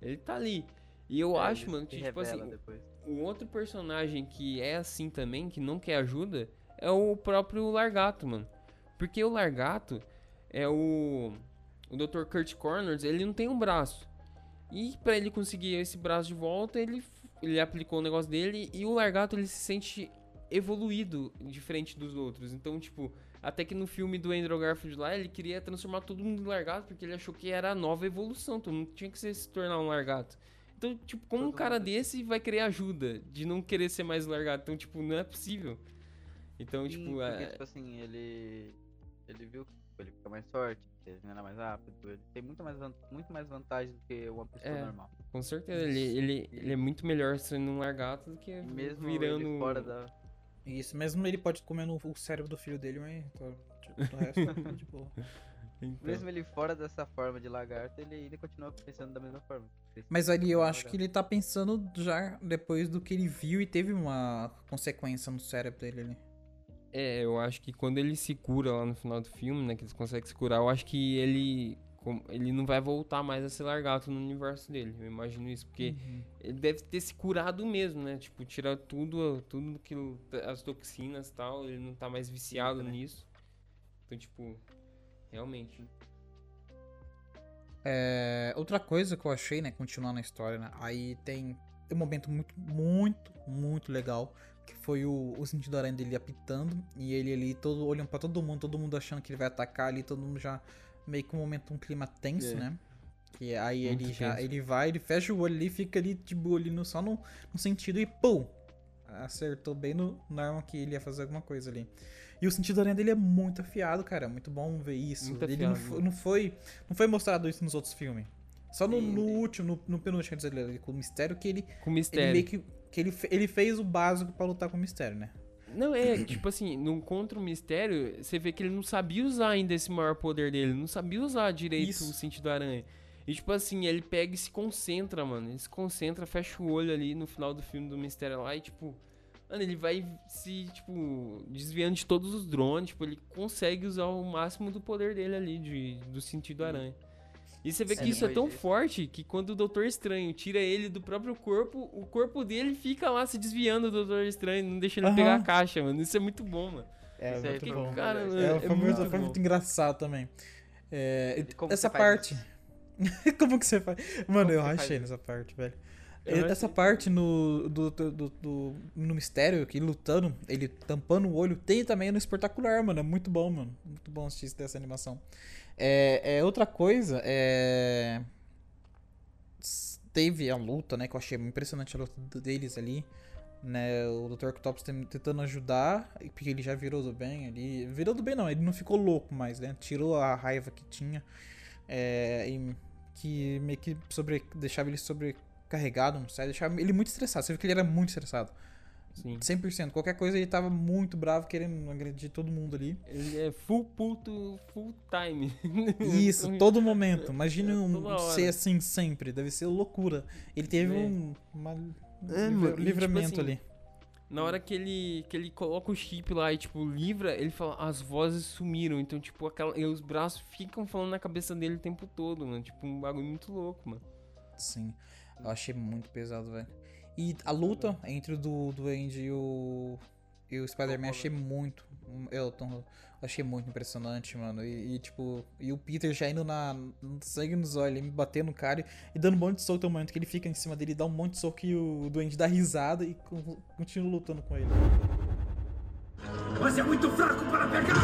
ele tá ali. E eu É, acho, mano, que, tipo assim, depois. o outro personagem que é assim também, que não quer ajuda, é o próprio Largato, mano. Porque o Largato é o. O Dr. Kurt Corners, ele não tem um braço. E pra ele conseguir esse braço de volta, ele, ele aplicou o negócio dele e o Largato ele se sente evoluído diferente dos outros. Então, tipo, até que no filme do Andrew Garfield lá, ele queria transformar todo mundo em Largato porque ele achou que era a nova evolução, todo mundo tinha que se se tornar um Largato. Então, tipo, como um Todo cara mundo. desse vai querer ajuda de não querer ser mais largado? Então, tipo, não é possível. Então, Sim, tipo, porque, é... tipo assim, ele. Ele viu que tipo, ele fica mais forte, ele era mais rápido, ele tem muito mais, muito mais vantagem do que uma pessoa É. normal. com certeza, ele, ele, ele é muito melhor sendo um largato do que mesmo virando... fora da. Isso, mesmo ele pode comer no, o cérebro do filho dele, mas tá, tipo, o resto tá de boa. Então, Mesmo ele fora dessa forma de lagarto, ele ainda continua pensando da mesma forma. Mas ali eu acho que ele tá pensando já depois do que ele viu e teve uma consequência no cérebro dele ali. É, eu acho que quando ele se cura lá no final do filme, né, que eles conseguem se curar, eu acho que ele... Ele não vai voltar mais a ser largato no universo dele, eu imagino isso, porque Uhum. ele deve ter se curado mesmo, né? Tipo, tirar tudo, tudo que as toxinas e tal, ele não tá mais viciado né? nisso. Então, tipo, realmente. É, outra coisa que eu achei, né, continuando a história, né, aí tem um momento muito, muito, muito legal, que foi o, o sentido aranha dele apitando, e ele ali todo olhando pra todo mundo, todo mundo achando que ele vai atacar ali, todo mundo já meio que um momento, um clima tenso, É. né? Que aí Muito ele já, tenso. ele vai, ele fecha o olho ali, fica ali boa ali no, só no, no sentido e pum! Acertou bem no Norman que ele ia fazer alguma coisa ali. E o sentido aranha dele é muito afiado, cara. É muito bom ver isso. Muito ele não, afiado, não foi, não foi mostrado isso nos outros filmes. Só no, no último, no, no penúltimo, quer dizer, com o mistério, que ele, Com ele mistério. meio que. que ele, ele fez o básico pra lutar com o mistério, né? Não, é, tipo assim, no Contra o Mistério, você vê que ele não sabia usar ainda esse maior poder dele, não sabia usar direito Isso. o sentido aranha. E tipo assim, ele pega e se concentra, mano. Ele se concentra, fecha o olho ali no final do filme do Mistério lá e tipo. Mano, ele vai se, tipo, desviando de todos os drones, tipo, ele consegue usar o máximo do poder dele ali, de, do sentido aranha. E você vê que Sim. isso é tão Isso. forte que quando o Doutor Estranho tira ele do próprio corpo, o corpo dele fica lá se desviando do Doutor Estranho, não deixa ele Aham. pegar a caixa, mano. Isso é muito bom, mano. É, Isso muito foi bom. Cara, É, mano, É, é, foi, muito, muito, foi muito engraçado também. É, como essa parte. Como que você faz? Mano, Como eu isso? nessa parte, velho. Eu Essa achei- parte no, do, do, do- do- no mistério, que ele lutando, ele tampando o olho, tem também no espetacular, mano. É muito bom, mano. Muito bom assistir dessa animação. É, é outra coisa, é. Teve a luta, né? Que eu achei impressionante a luta deles ali. Né, o Dr. Octopus tentando ajudar, porque ele já virou do bem ali. Virou do bem, não, ele não ficou louco mais, né? Tirou a raiva que tinha. É, e que meio que sobre, deixava ele sobrecarregado, não sei, deixava ele muito estressado. Você viu que ele era muito estressado. Sim. 100%. Qualquer coisa ele tava muito bravo, querendo agredir todo mundo ali. Ele é full puto, full time. Isso, todo momento. Imagine É, um, ser assim sempre. Deve ser loucura. Ele teve É. um uma, É, livra- tipo livramento assim, ali. Na hora que ele, que ele coloca o chip lá e, tipo, livra, ele fala, as vozes sumiram. Então, tipo, aquela, e os braços ficam falando na cabeça dele o tempo todo, mano. Tipo, um bagulho muito louco, mano. Sim. Eu achei muito pesado, velho. E a luta entre o do Duende e o. E o Spider-Man eu achei muito. Eu tô- achei muito impressionante, mano. E, e, tipo, e o Peter já indo na. no sangue nos olhos, ele me batendo no cara e dando um monte de soco. Um momento que ele fica em cima dele, dá um monte de soco e o Duende dá risada e con- continua lutando com ele. Mas é muito fraco para pegar!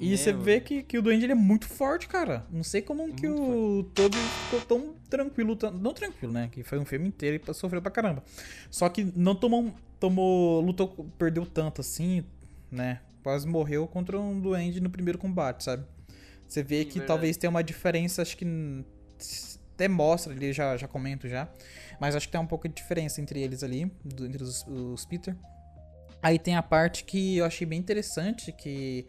E É, você vê que, que o Duende ele é muito forte, cara. Não sei como que Muito o todo ficou tão tranquilo. tão- Não tranquilo, né? Que foi um filme inteiro e sofreu pra caramba. Só que não tomou. tomou lutou, perdeu tanto assim, né? Quase morreu contra um Duende no primeiro combate, sabe? Você vê Sim, que verdade. talvez tenha uma diferença, acho que. Até mostra ali, já, já comento já. Mas acho que tem um pouco de diferença entre eles ali, do- entre os, os Peter. Aí tem a parte que eu achei bem interessante, que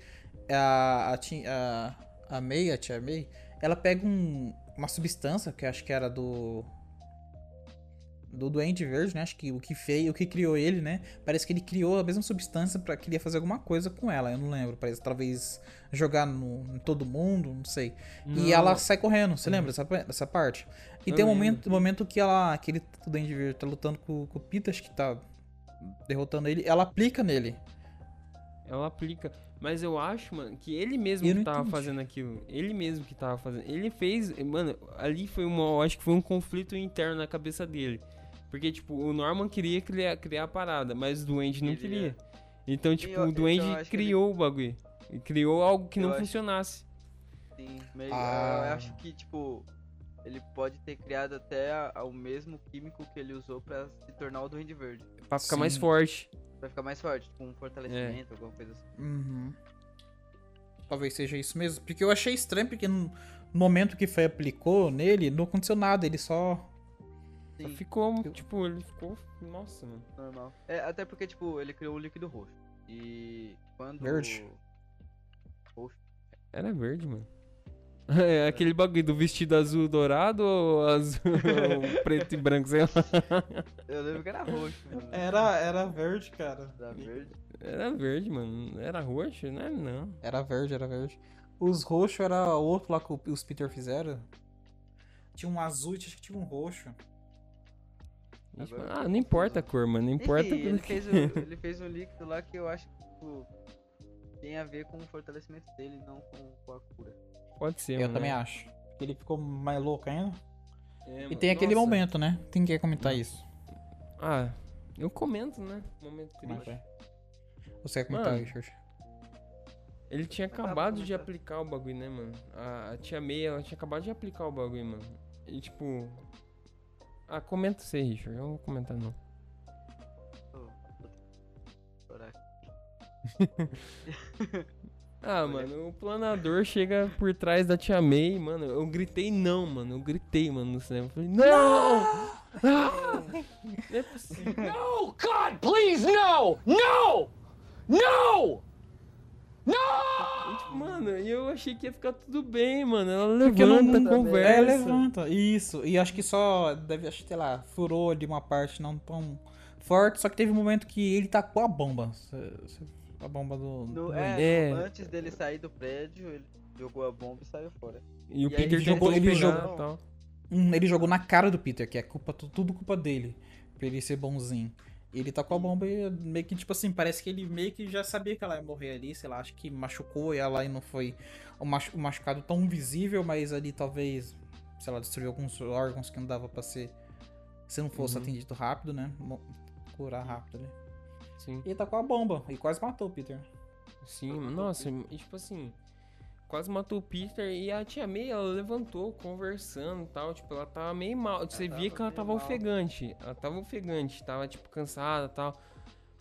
a, a, a, May, a tia May, ela pega um- uma substância, que acho que era do. Do Duende Verde, né? Acho que o que fez, o que criou ele, né? Parece que ele criou a mesma substância pra que ele ia fazer alguma coisa com ela. Eu não lembro. Parece talvez jogar no, em todo mundo, não sei. E Não. ela sai correndo. Você lembra dessa, dessa parte? E Eu tem um momento, um momento que ela, aquele Duende Verde tá lutando com, com o Peter, acho que tá derrotando ele. Ela aplica nele. Ela aplica. Mas eu acho, mano, que ele mesmo Eu que tava entendi. fazendo aquilo. Ele mesmo que tava fazendo. Ele fez. Mano, ali foi uma. Eu acho que foi um conflito interno na cabeça dele. Porque, tipo, o Norman queria criar, criar a parada, mas o Duende não queria. Então, tipo, eu- o então Duende acho que ele- criou o bagulho. E criou algo que Eu não acho- funcionasse. Sim, meio, Ah. eu acho que, tipo, ele pode ter criado até a- a- o mesmo químico que ele usou pra se tornar o Duende Verde. Pra ficar mais Sim. forte. Pra ficar mais forte, tipo, um fortalecimento, alguma coisa assim. Uhum. Talvez seja isso mesmo. Porque eu achei estranho, porque no momento que foi aplicou nele, não aconteceu nada. Ele só. Sim, Ficou, tipo, ele ficou. Nossa, mano. normal. É, até porque, tipo, ele criou o líquido roxo. E quando... Verde. Era verde, mano. É aquele bagulho do vestido azul dourado ou azul ou preto e branco, sei lá. Eu lembro que era roxo, mano. Era, era verde, cara. Era verde. Era verde, mano. Era roxo, né? Não. Era verde, era verde. Os roxos era outro lá que os Peter fizeram. Tinha um azul e acho que tinha um roxo. Ixi, Agora ah, não importa a cor, mano. Não importa. Enfim, ele fez, um, ele fez um líquido lá que eu acho que, tipo, tem a ver com o fortalecimento dele, não com, com a cura. Pode ser, Eu mano. também acho. Ele ficou mais louco ainda. É, E mano. tem aquele Nossa. momento, né? Tem que comentar isso. Ah, eu comento, né? Momento é triste. é? Você quer comentar, Mano. Richard? Ele tinha acabado de aplicar o bagulho, né, mano? A, a tia May, ela tinha acabado de aplicar o bagulho, mano. E tipo. Ah, comenta você, Richard. Eu não vou comentar, não. Chorar. Ah, mano, o planador chega por trás da Tia May, mano. Eu gritei não, mano. Eu gritei, mano, no cinema. Eu falei, não! Ah! Não é possível. No, God, please, no! No! No! E, tipo, mano, e eu achei que ia ficar tudo bem, mano. Ela não- levanta, não- conversa. É, levanta. Isso. E acho que só deve, acho que, sei lá, furou ali uma parte não tão forte, só que teve um momento que ele tacou a bomba. Cê- cê- A bomba do. No- do é, É. antes dele sair do prédio, ele jogou a bomba e saiu fora. E o E aí Peter jogou- ele jogou- tal. Hum, ele jogou na cara do Peter, que é culpa, tu- tudo culpa dele. Pra ele ser bonzinho. Ele tacou a bomba e meio que, tipo assim, parece que ele meio que já sabia que ela ia morrer ali, sei lá, acho que machucou ela e não foi um um machucado tão visível, mas ali talvez, sei lá, destruiu alguns órgãos que não dava pra ser. Se não fosse Uhum. atendido rápido, né? Curar rápido ali. Sim, E ele tacou a bomba e quase matou o Peter. sim. Nossa, e tipo assim... Quase matou o Peter e a tia May, ela levantou, conversando e tal. Tipo, ela tava meio mal. Você via que ela tava mal. ofegante. Ela tava ofegante, tava, tipo, cansada e tal.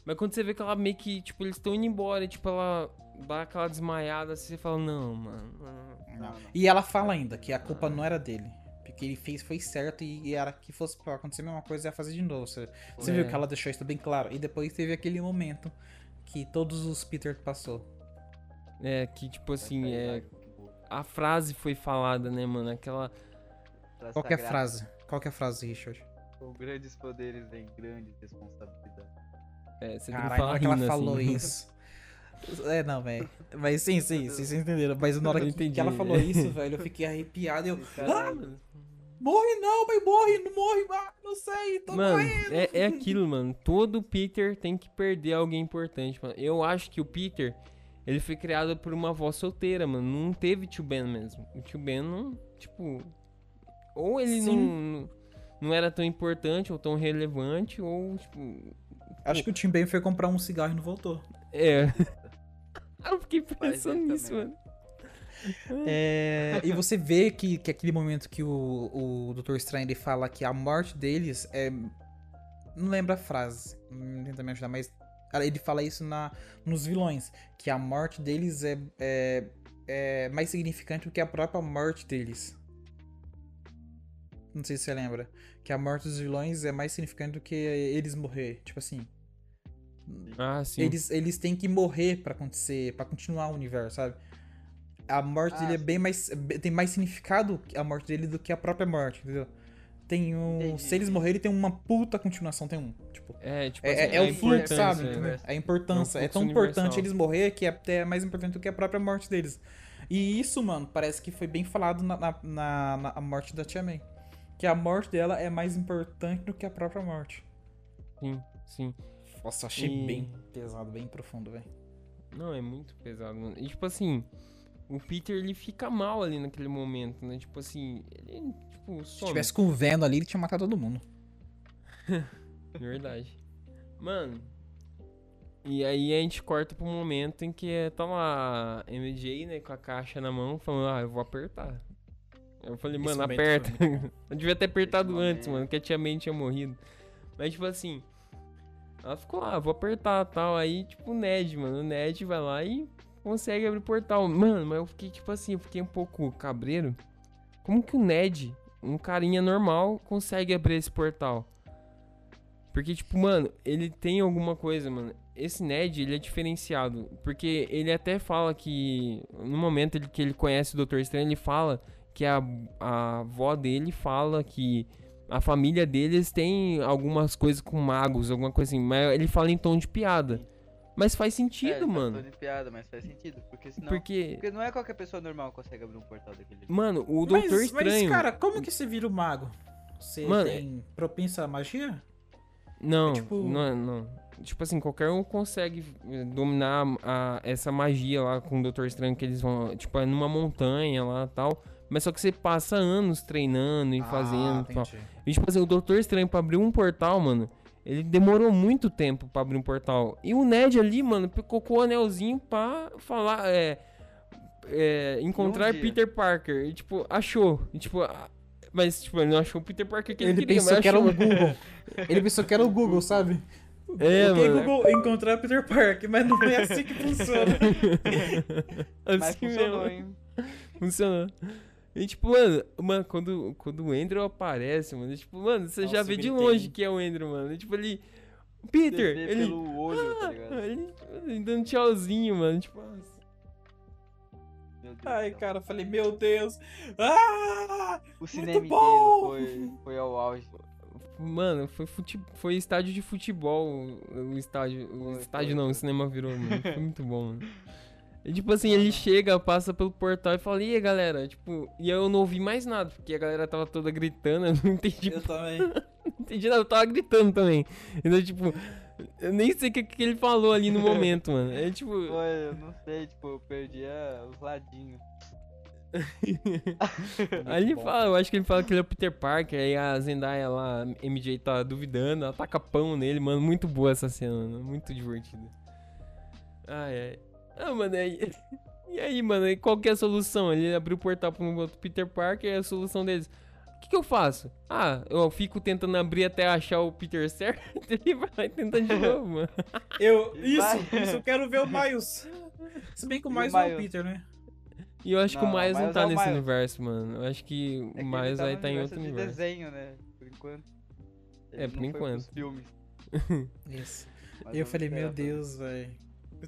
Mas quando você vê que ela meio que, tipo, eles estão indo embora, e, tipo, ela dá aquela desmaiada, assim, você fala, não, mano. não. Não, não. E ela fala ainda que a culpa não era dele. Porque ele fez foi certo e, e era que fosse pra acontecer a mesma coisa, ia fazer de novo. Você, você É. viu que ela deixou isso bem claro. E depois teve aquele momento que todos os Peter passou. É, que, tipo assim, é... A frase foi falada, né, mano? Aquela... Qual que é a frase? Qual que é a frase, Richard? Com grandes poderes vem grandes responsabilidades. É, você tem que Caralho, na falar que ela rindo, falou assim. isso. É, não, velho. Mas sim, sim, sim, vocês entenderam. Mas na hora que, que ela falou isso, velho, eu fiquei arrepiado e eu. Ah, morre não, mas morre, não morre, ah, não sei, tô Mano, morrendo. é, é aquilo, mano. Todo Peter tem que perder alguém importante, mano. Eu acho que o Peter, ele foi criado por uma avó solteira, mano. Não teve tio Ben mesmo. O tio Ben não, tipo... Ou ele não, não, não era tão importante ou tão relevante, ou, tipo... Acho que o Tim Ben foi comprar um cigarro e não voltou. É... Eu fiquei pensando nisso, também. mano. É, e você vê que, que aquele momento que o, o Dr. Strange ele fala que a morte deles é. Não lembro a frase, não tenta me ajudar, mas ele fala isso na, nos vilões. Que a morte deles é, é, é mais significante do que a própria morte deles. Não sei se você lembra. Que a morte dos vilões é mais significante do que eles morrer. Tipo assim. Ah, sim. Eles, eles têm que morrer pra acontecer, para continuar o universo, sabe? A morte Ah, dele é bem mais tem mais significado a morte dele do que a própria morte, entendeu? Tem um, Entendi, se eles morrerem tem uma puta continuação, tem um, tipo, É, tipo é, assim, é- é a o fluxo, sabe? né? entendeu? A importância, É um é tão fluxo importante universal. eles morrer que é até mais importante do que a própria morte deles. E isso, mano, parece que foi bem falado na, na, na- na- a morte da Tia May. Que a morte dela é mais importante do que a própria morte. Sim, sim. Nossa, achei E- bem pesado, bem profundo, velho. Não, é muito pesado, mano. E tipo assim, o Peter ele fica mal ali naquele momento, né? Tipo assim, ele, tipo, Se some. tivesse com o Venom ali, ele tinha matado todo mundo. Verdade. Mano. E aí a gente corta pro momento em que tá lá MJ, né, com a caixa na mão, falando, ah, eu vou apertar. Eu falei, mano, aperta. eu devia ter apertado Esse antes, momento. mano, que a tia May tinha morrido. Mas, tipo assim, ela ficou lá, vou apertar tal. Aí, tipo, o Ned, mano, o Ned vai lá e consegue abrir o portal. Mano, mas eu fiquei, tipo assim, eu fiquei um pouco cabreiro. Como que o Ned, um carinha normal, consegue abrir esse portal? Porque, tipo, mano, ele tem alguma coisa, mano. Esse Ned, ele é diferenciado. Porque ele até fala que. No momento que ele conhece o Doutor Estranho, ele fala que a, a avó dele fala que a família deles tem algumas coisas com magos, alguma coisa assim. Mas ele fala em tom de piada. Mas faz É, sentido, ele tá mano. falando de piada, mas faz sentido. Porque senão. Porque. Porque não é qualquer pessoa normal que consegue abrir um portal daquele jeito. Mano, o Mas- Doutor mas, Estranho. cara, como que você vira o mago? Você Mano, tem propensa à magia? Não, É tipo- não, não. Tipo assim, qualquer um consegue eh, dominar a- essa magia lá com o Doutor Estranho que eles vão, tipo, é numa montanha lá e tal. Mas só que você passa anos treinando e fazendo e tal. E tipo assim, o Doutor Estranho pra abrir um portal, mano, ele demorou muito tempo pra abrir um portal. E o Ned ali, mano, colocou o anelzinho pra falar, é. é, encontrar. Peter Parker. E tipo, achou. E tipo, Mas, tipo, ele não achou o Peter Parker que ele, Ele queria, pensou mas que era achou. o Google. Ele pensou que era o Google, sabe? É, ok, mano. Google, encontrar Peter Parker, mas não é assim que funciona. Mas Assim funcionou, mesmo. hein? Funcionou. E tipo, mano, mano quando, quando o Andrew aparece, mano, tipo, mano, você já Nossa, vê eu de longe que é o Andrew, mano. E, tipo, ele. Peter, Você vê ele. pelo olho, tá Ah, ligado? ele, ele dando tchauzinho, mano. Tipo, Deus Ai, cara, eu falei, meu Deus. Ah! O cinema bom! foi, foi ao auge. Mano, foi, fute... foi estádio de futebol. O estádio. O estádio não, o cinema virou, mano. Foi muito bom, mano. E, tipo assim, ele chega, passa pelo portal e fala, e aí, galera? Tipo, e eu não ouvi mais nada, porque a galera tava toda gritando, eu não entendi Eu também. não entendi nada, eu tava gritando também. Então, tipo, eu nem sei o que, que ele falou ali no momento, mano. É tipo. Foi, eu não sei, tipo, eu perdi a- os ladinhos. Aí ele fala, eu acho que ele fala que ele é o Peter Parker, aí a Zendaya lá, a MJ tá duvidando, ela taca pão nele, mano. Muito boa essa cena, mano. Muito divertida. Ai, ai. Ah, mano, aí. E aí, mano, e qual que é a solução? Ele abriu o portal pro outro Peter Parker e a solução deles. O que, que eu faço? Ah, eu fico tentando abrir até achar o Peter certo. Ele vai lá e tenta de novo, mano. Eu, E isso, vai. isso eu quero ver o Miles. Se bem que o E o Miles não é o Miles? Peter, né? E eu acho que o Não, Miles não Miles tá é o nesse Miles. universo, mano. Eu acho que É o que ele Miles tá vai estar em universo outro de universo. desenho, né? Por enquanto. Ele É, não por foi enquanto. pros filmes. Isso. mas E eu falei, meu. Deus, velho.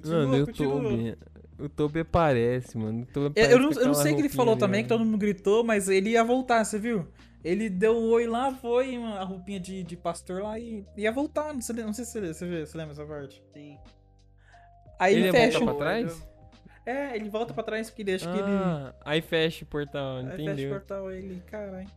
Mano, e o Toby. O Toby aparece, mano. O Toby Eu, aparece eu não, eu não aquela sei o que ele falou ali, também, que mano. todo mundo gritou, mas ele ia voltar, você viu? Ele deu o oi lá, foi, a roupinha de, de pastor lá e ia voltar. Não sei, não sei se você, você, vê, você lembra essa parte. Sim. Aí Ele ia fecha. voltar o- pra trás? É, ele volta pra trás porque ele acha que ele. Ah, aí fecha o portal, Aí fecha o entendeu? portal ele, caralho.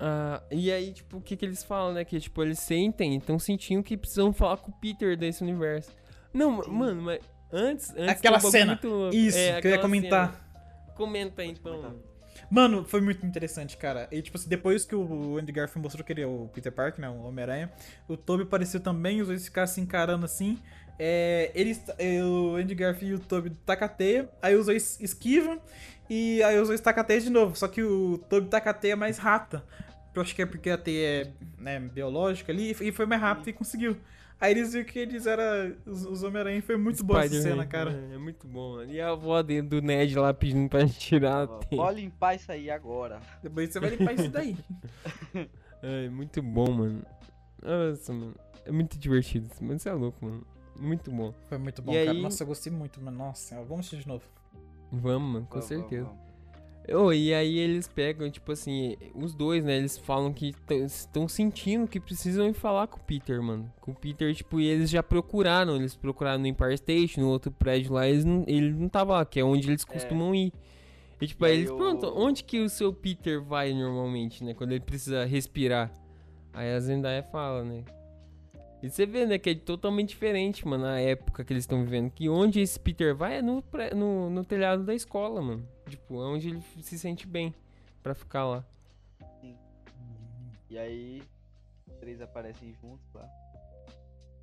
Ah, e aí, tipo, o que que eles falam, né? Que, tipo, eles sentem, estão sentindo que precisam falar com o Peter desse universo. Não, ma- mano, mas antes... antes Aquela um cena. muito. Isso, É, que eu ia comentar. cena. Comenta aí, então. comentar. mano. Mano, foi muito interessante, cara. E, tipo assim, depois que o Andy Garfield mostrou que ele é o Peter Parker, né? O Homem-Aranha, o Toby apareceu também, os dois ficaram se encarando assim. É, eles, é, o Andy Garfield e o Toby tacam a teia, aí os dois esquivam, e aí os dois tacam a teia de novo. Só que o Toby taca a teia mais rápida. Eu acho que é porque a teia é né, biológica ali, e foi mais rápido e conseguiu. Aí eles viram que eles eram os, os Homem-Aranha, foi muito boa essa cena, cara. É, é muito bom, mano. E a avó dele do Ned lá pedindo pra tirar. Pode limpar isso aí agora. Depois você vai limpar isso daí. É, muito bom, mano. Nossa, mano. É muito divertido. Mas você é louco, mano. Muito bom. Foi muito bom, E cara. aí- Nossa, eu gostei muito, mano. Nossa senhora, vamos assistir de novo. Vamos, mano, com Vamos, vamos, certeza. vamos. Oh, e aí eles pegam, tipo assim, os dois, né? Eles falam que estão sentindo que precisam ir falar com o Peter, mano. Com o Peter, tipo, e eles já procuraram. Eles procuraram no Empire State, no outro prédio lá, eles não, ele não tava lá, que é onde eles costumam ir. E tipo, E aí eles, o- pronto, onde que o seu Peter vai normalmente, né? Quando ele precisa respirar. Aí a Zendaya fala, né? E você vê, né, que é totalmente diferente, mano, a época que eles estão vivendo. Que onde esse Peter vai é no, pré- no, no telhado da escola, mano. Tipo, é onde ele se sente bem pra ficar lá. E aí, os três aparecem juntos lá.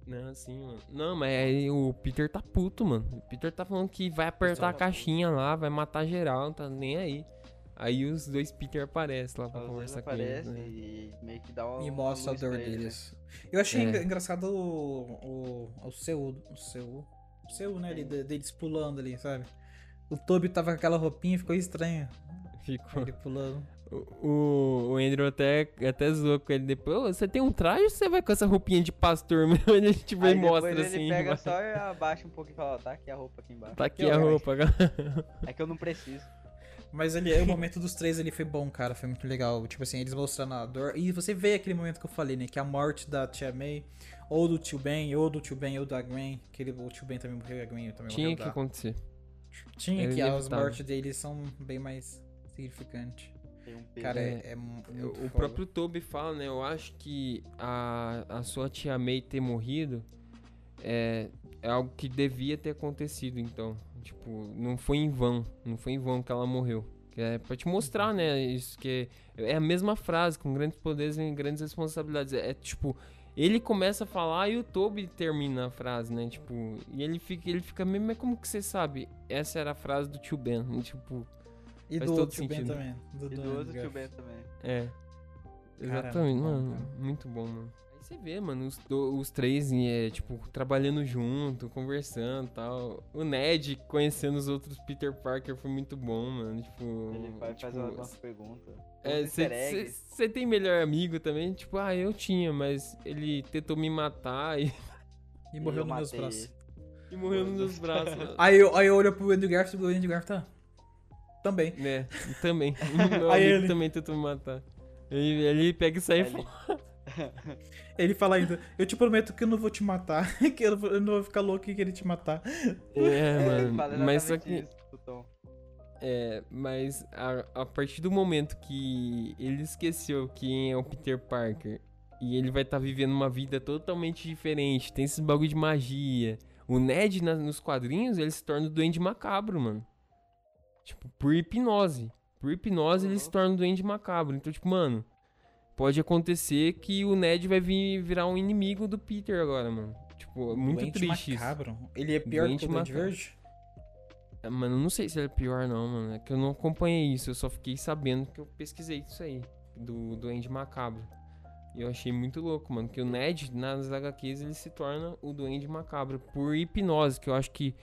Não, assim, mano. Não, mas aí o Peter tá puto, mano. O Peter tá falando que vai apertar a caixinha lá, vai matar geral, não tá nem aí. Aí os dois Peter aparecem lá pra Os conversar com eles, né? e meio que dá uma. E mostra a dor pra eles, né? deles. Eu achei É. engra- engraçado o, o, o Seu, o Seu, o Seu, né, deles pulando ali, sabe? O Toby tava com aquela roupinha, ficou estranho. Ficou. Ele pulando. O, o, Andrew até, até zoou com ele depois. "Ô, você tem um traje ou você vai com essa roupinha de pastor mesmo? Ele tipo, Aí ele depois mostra ele assim. pega vai- só e abaixa um pouco e fala, ó, tá aqui a roupa aqui embaixo. Tá aqui Eu a roupa, galera. É que eu não preciso. Mas ali, o momento dos três ali foi bom, cara. Foi muito legal. Tipo assim, eles mostrando a dor. E você vê aquele momento que eu falei, né? Que a morte da Tia May, ou do tio Ben, ou do tio Ben, ou da Gwen. Que ele, o tio Ben também morreu e a Gwen também Tinha morreu. que da- acontecer. Tinha Era que as mortes deles são bem mais significantes. Tem um. Cara, É. é, é O foda. próprio Toby fala, né? Eu acho que a, a sua tia May ter morrido é, é algo que devia ter acontecido, então. Tipo, não foi em vão. Não foi em vão que ela morreu. Que é pra te mostrar, né? Isso que é a mesma frase, com grandes poderes e grandes responsabilidades. É, tipo, ele começa a falar e o Toby termina a frase, né? Tipo, e ele fica, ele fica mesmo, mas como que você sabe? Essa era a frase do tio Ben. Tipo, E faz do outro tio Ben também. Do, E do do outro tio Ben também. é. Exatamente, bom, mano. Muito bom, mano. Você vê, mano, os, do- os três, é, tipo, trabalhando junto, conversando e tal. O Ned conhecendo os outros Peter Parker foi muito bom, mano. Tipo. Ele vai tipo, fazer umas perguntas. É. Você tem melhor amigo também? Tipo, ah, eu tinha, mas ele tentou me matar e, E eu morreu nos meus braços. e morreu nos meus braços. Aí eu, aí eu olho pro Andrew Garfield e o Andrew Garfield tá. Também. né, também. Meu Aí amigo ele- também tentou me matar. Ele, ele pega e sai fora. Ele- fala ainda, eu te prometo que eu não vou te matar, que eu não vou, ficar louco e querer te matar. É, Ele mano. fala Mas só que. isso Tom. É, mas a, a partir do momento que ele esqueceu quem é o Peter Parker e ele vai estar vivendo uma vida totalmente diferente, tem esses bagulho de magia. O Ned na- nos quadrinhos ele se torna o Duende Macabro, mano. Tipo, por hipnose. Por hipnose ele se torna o Duende Macabro. Então, tipo, mano, pode acontecer que o Ned vai vir virar um inimigo do Peter agora, mano. Tipo, é muito Doente triste isso. macabro. Ele é pior Doente que o Duende. Verde? É, Mano, eu não sei se ele é pior não, mano. É que eu não acompanhei isso. Eu só fiquei sabendo que eu pesquisei isso aí. Do Duende Macabro. E eu achei muito louco, mano. Que o Ned, nas HQs, ele se torna o Duende Macabro. Por hipnose, que eu acho que...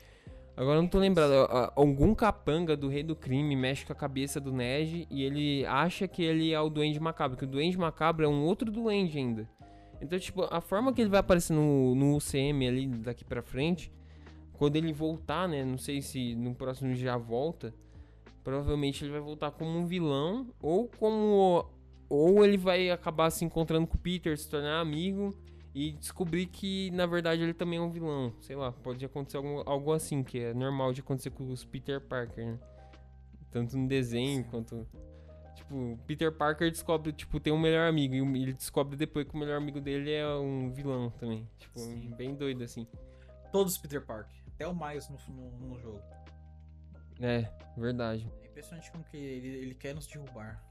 Agora eu não tô lembrado. Algum capanga do Rei do Crime mexe com a cabeça do Ned e ele acha que ele é o Duende Macabro. Que o Duende Macabro é um outro Duende ainda. Então, tipo, a forma que ele vai aparecer no, no UCM ali daqui pra frente quando ele voltar, né? Não sei se no próximo já volta. Provavelmente ele vai voltar como um vilão ou como ou ele vai acabar se encontrando com o Peter, se tornar amigo e descobrir que na verdade ele também é um vilão. Sei lá, pode acontecer algo, algo assim que é normal de acontecer com os Peter Parker, né? Tanto no desenho quanto tipo, Peter Parker descobre, tipo, tem um melhor amigo e ele descobre depois que o melhor amigo dele é um vilão também. Tipo, Sim. bem doido assim. Todos os Peter Parker. Até o Miles no, no, no jogo. É, verdade. É impressionante como que ele, ele quer nos derrubar.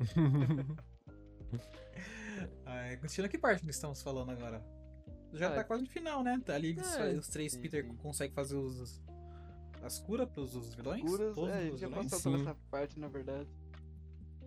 Ah, Cristina, que parte que estamos falando agora? Já Ah, tá quase no final, né? Tá ali os- é, os três sim, Peter sim. conseguem fazer os, as curas pros os vilões? Curas, Todos é, a os gente já vilões? passou por Sim. essa parte, na verdade.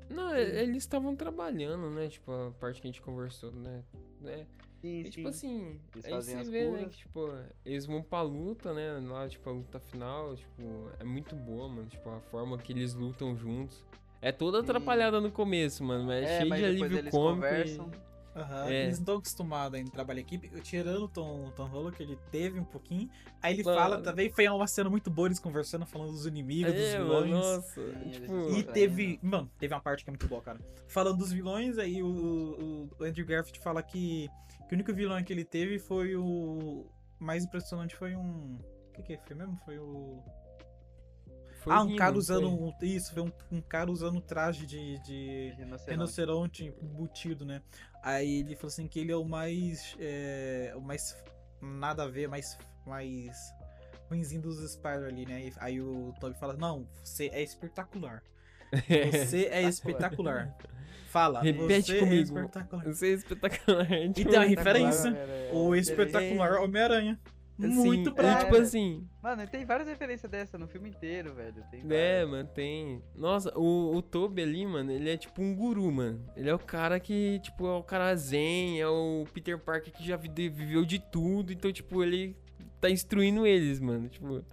Não, e- eles estavam trabalhando, né? Tipo, a parte que a gente conversou, né? né? Sim, E, sim. tipo assim, Eles aí você as vê, né? curas. Que, tipo, eles vão pra luta, né? Lá, tipo, a luta final, tipo, é muito boa, mano. Tipo, a forma que eles lutam juntos. É toda atrapalhada no começo, mano, mas é, É, cheio mas de alívio eles cômico. conversam. E... Aham, É. Eles não estão acostumados ainda a trabalhar em equipe. Eu tirando o Tom, Tom Holland, que ele teve um pouquinho. Aí ele Mano. fala também, foi uma cena muito boa eles conversando, falando dos inimigos, dos É, vilões. mano, nossa. Sim, tipo, E Tá teve. Mano, teve uma parte que é muito boa, cara. Falando dos vilões, aí o, o- o Andrew Garfield fala que, que o único vilão que ele teve foi o. Mais impressionante foi um. O que, que foi mesmo? Foi o. foi ah, um cara usando. foi? Um, isso, foi um, um cara usando traje de. de Rinoceronte. rinoceronte embutido, né? Aí ele falou assim que ele é o mais. É, o mais. Nada a ver, mais. mais ruimzinho dos Spyro ali, né? Aí o Toby fala: Não, você é espetacular. Você é espetacular. Fala, Repete você é comigo. espetacular. Isso é espetacular. E tipo, tem uma Espetacular, referência. Homem-Aranha. O espetacular Homem-Aranha. Assim, Muito é, bravo. tipo assim, Mano, tem várias referências dessa no filme inteiro, velho. Tem É, várias. mano, tem. Nossa, o, o Toby ali, mano, ele é tipo um guru, mano. Ele é o cara que, tipo, é o cara zen, é o Peter Parker que já vi- viveu de tudo. Então, tipo, ele tá instruindo eles, mano. Tipo,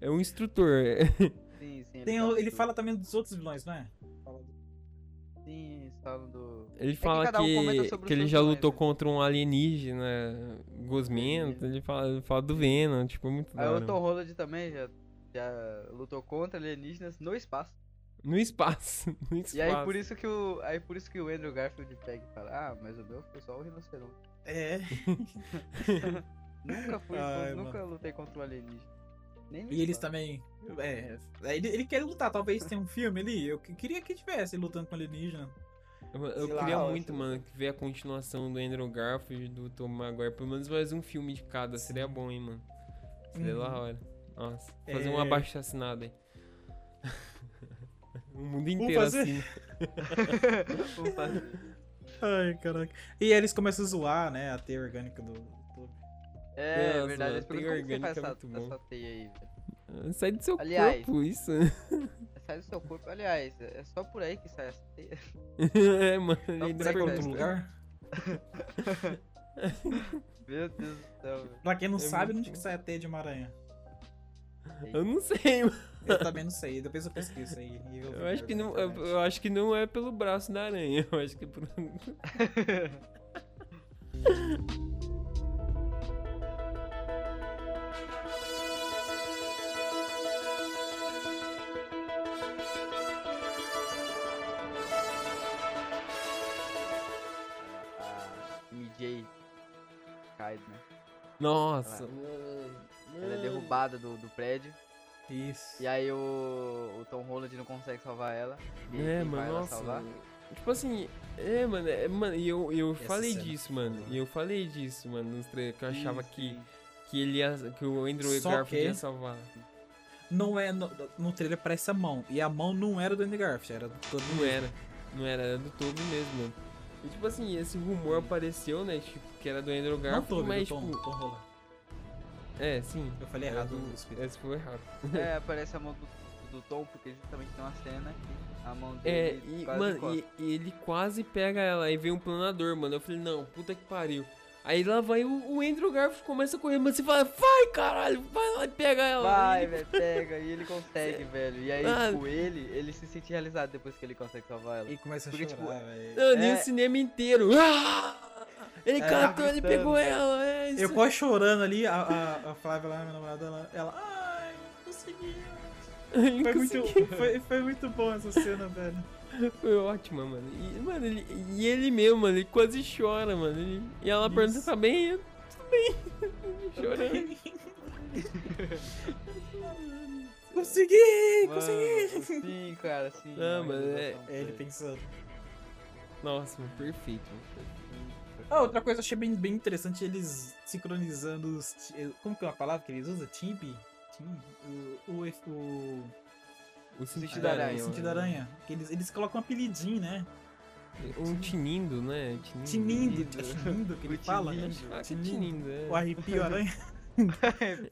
é um instrutor. Sim, sim. Tem, sabe o- ele fala também dos outros vilões, não é? Sim, eles falam do. Ele fala um comenta que, os que ele já lutou né? contra um alienígena gosmento. Ele fala, ele fala do Venom, tipo, é muito Aí o Tom mano. Holland também já, já lutou contra alienígenas no espaço. No espaço. No espaço. E aí por isso que o. Aí por isso que o Andrew Garfield pega e fala, ah, mas o meu foi só o rinoceronte. É. Nunca fui, Ai, nunca lutei contra o alienígena. Nem E eles também. É. Ele, ele quer lutar, talvez tenha um filme ali. Eu que- queria que tivesse lutando com alienígena. Eu, eu Sei lá, queria eu muito, mano, ver a continuação do Andrew Garfield e do Tom Maguire. Pelo menos mais um filme de cada. Seria bom, hein, mano. Seria Uhum. da hora. Nossa. Fazer um É. abaixo assinado aí. o mundo inteiro fazer. assim. Vamos fazer. Ai, caraca. E aí eles começam a zoar, né? A teia orgânica do. do- É, Nossa, verdade. Eles tem perguntam como que você faz orgânica essa, é essa teia aí, velho? Sai do seu Aliás. corpo, isso. Sai do seu corpo. Aliás, é só por aí que sai essa teia. é, mano, ainda é Será outro lugar? Meu Deus do céu. Pra quem não É sabe, onde que sai a teia de uma aranha? Eu não sei, mano. Eu também não sei, depois eu pesquiso isso aí. Eu vi acho que não, eu, eu acho que não é pelo braço da aranha. Eu acho que é por. né? Nossa, Ela-. Ela é derrubada do, do prédio. Isso. E aí o, o Tom Holland não consegue salvar ela. E É, mano, nossa. salvar? Tipo assim, é, mano, é, mano, e eu, eu Essa falei cena disso, mano. E eu falei disso, mano, nos trailers, que eu achava Sim, que, que ele ia. que o Andrew Só Garfield ia salvar. Não é. No, no trailer parece a mão. E a mão não era do Andy Garfield, era do todo Não era. Não era, era do Toby mesmo, mano. E tipo assim, esse rumor apareceu, né? Tipo, que era do Andrew Não Garfield, Toby, mas do Tom, tipo. Tom Holland. É, sim. Eu falei É errado. do-. Esse foi errado. É, aparece a mão do, do Tom, porque justamente tem uma cena que a mão É, dele e, quase mano, e, e ele quase pega ela, aí vem um planador, mano. Eu falei, não, puta que pariu. Aí lá vai o, o Andrew Garfield começa a correr, mas você fala, vai caralho, vai lá e pega ela. Vai, velho, pega. E ele consegue, velho. E aí, Ah. tipo, ele, ele se sente realizado depois que ele consegue salvar ela. E começa a Porque, chorar, tipo, velho. Mano, e É. o cinema inteiro. Ah! Ele É, catou, ele pegou ela, é isso. Eu quase chorando ali, a, a, a Flávia lá, minha namorada, ela, ela ai, consegui. Ele Foi conseguiu. muito, foi, foi muito bom essa cena, velho. Foi ótimo, mano. E, mano, ele, e ele mesmo, mano, ele quase chora, mano. Ele- e ela Isso. pergunta, tá bem? Eu, Tudo bem. Chorando. Consegui! Mano, Consegui! Sim, cara, sim. Não, mano, é- É ele pensando. Nossa, mano, perfeito. mano. Ah, outra coisa que eu achei bem, bem interessante, eles sincronizando os. Como que é uma palavra que eles usam? Timbi? Timbi? O. O. o O sentido da aranha. o sentido da aranha. Que eles, eles colocam um apelidinho, né? Um tinindo, né? Tinindo. Tinindo. Tinindo. É que ele O fala? tinindo. Ah, Tinindo. é. O arrepio aranha.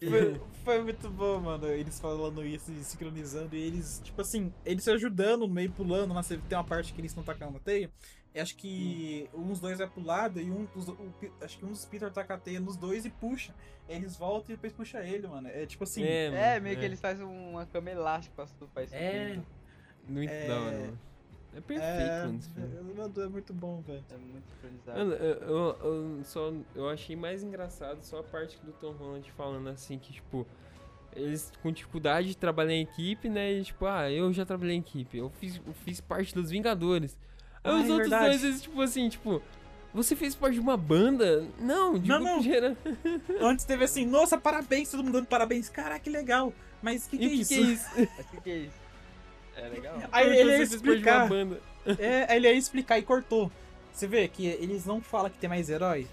Foi, foi muito bom, mano. Eles falando isso e sincronizando. E eles, tipo assim, eles se ajudando, meio pulando. Você tem uma parte que eles estão tacando a teia. E acho que uns dois vai pro lado e um dos. o acho que um dos Peter taca a teia nos dois e puxa. Eles voltam e depois puxa ele, mano. É tipo assim. É, É, mano, meio que eles fazem uma cama elástica pra faz É. sentido. Muito É. da hora, mano. É perfeito, é, mano. esse filme. é, é muito bom, velho. É muito sincronizado. Mano, eu, eu, eu só, eu achei mais engraçado só a parte do Tom Holland falando assim que, tipo, eles com dificuldade de trabalhar em equipe, né? E tipo, ah, eu já trabalhei em equipe, eu fiz, eu fiz parte dos Vingadores. Aí Ah, os é outros verdade. dois, eles, tipo assim, tipo, você fez parte de uma banda? Não, de Não, não. geral. Antes teve assim, nossa, parabéns, todo mundo dando parabéns. Caraca, que legal. Mas o que, que, é que, isso? é isso? O que, que é isso? É legal? Aí ele ia explicar. banda. É, ele ia explicar e cortou. Você vê que eles não falam que tem mais herói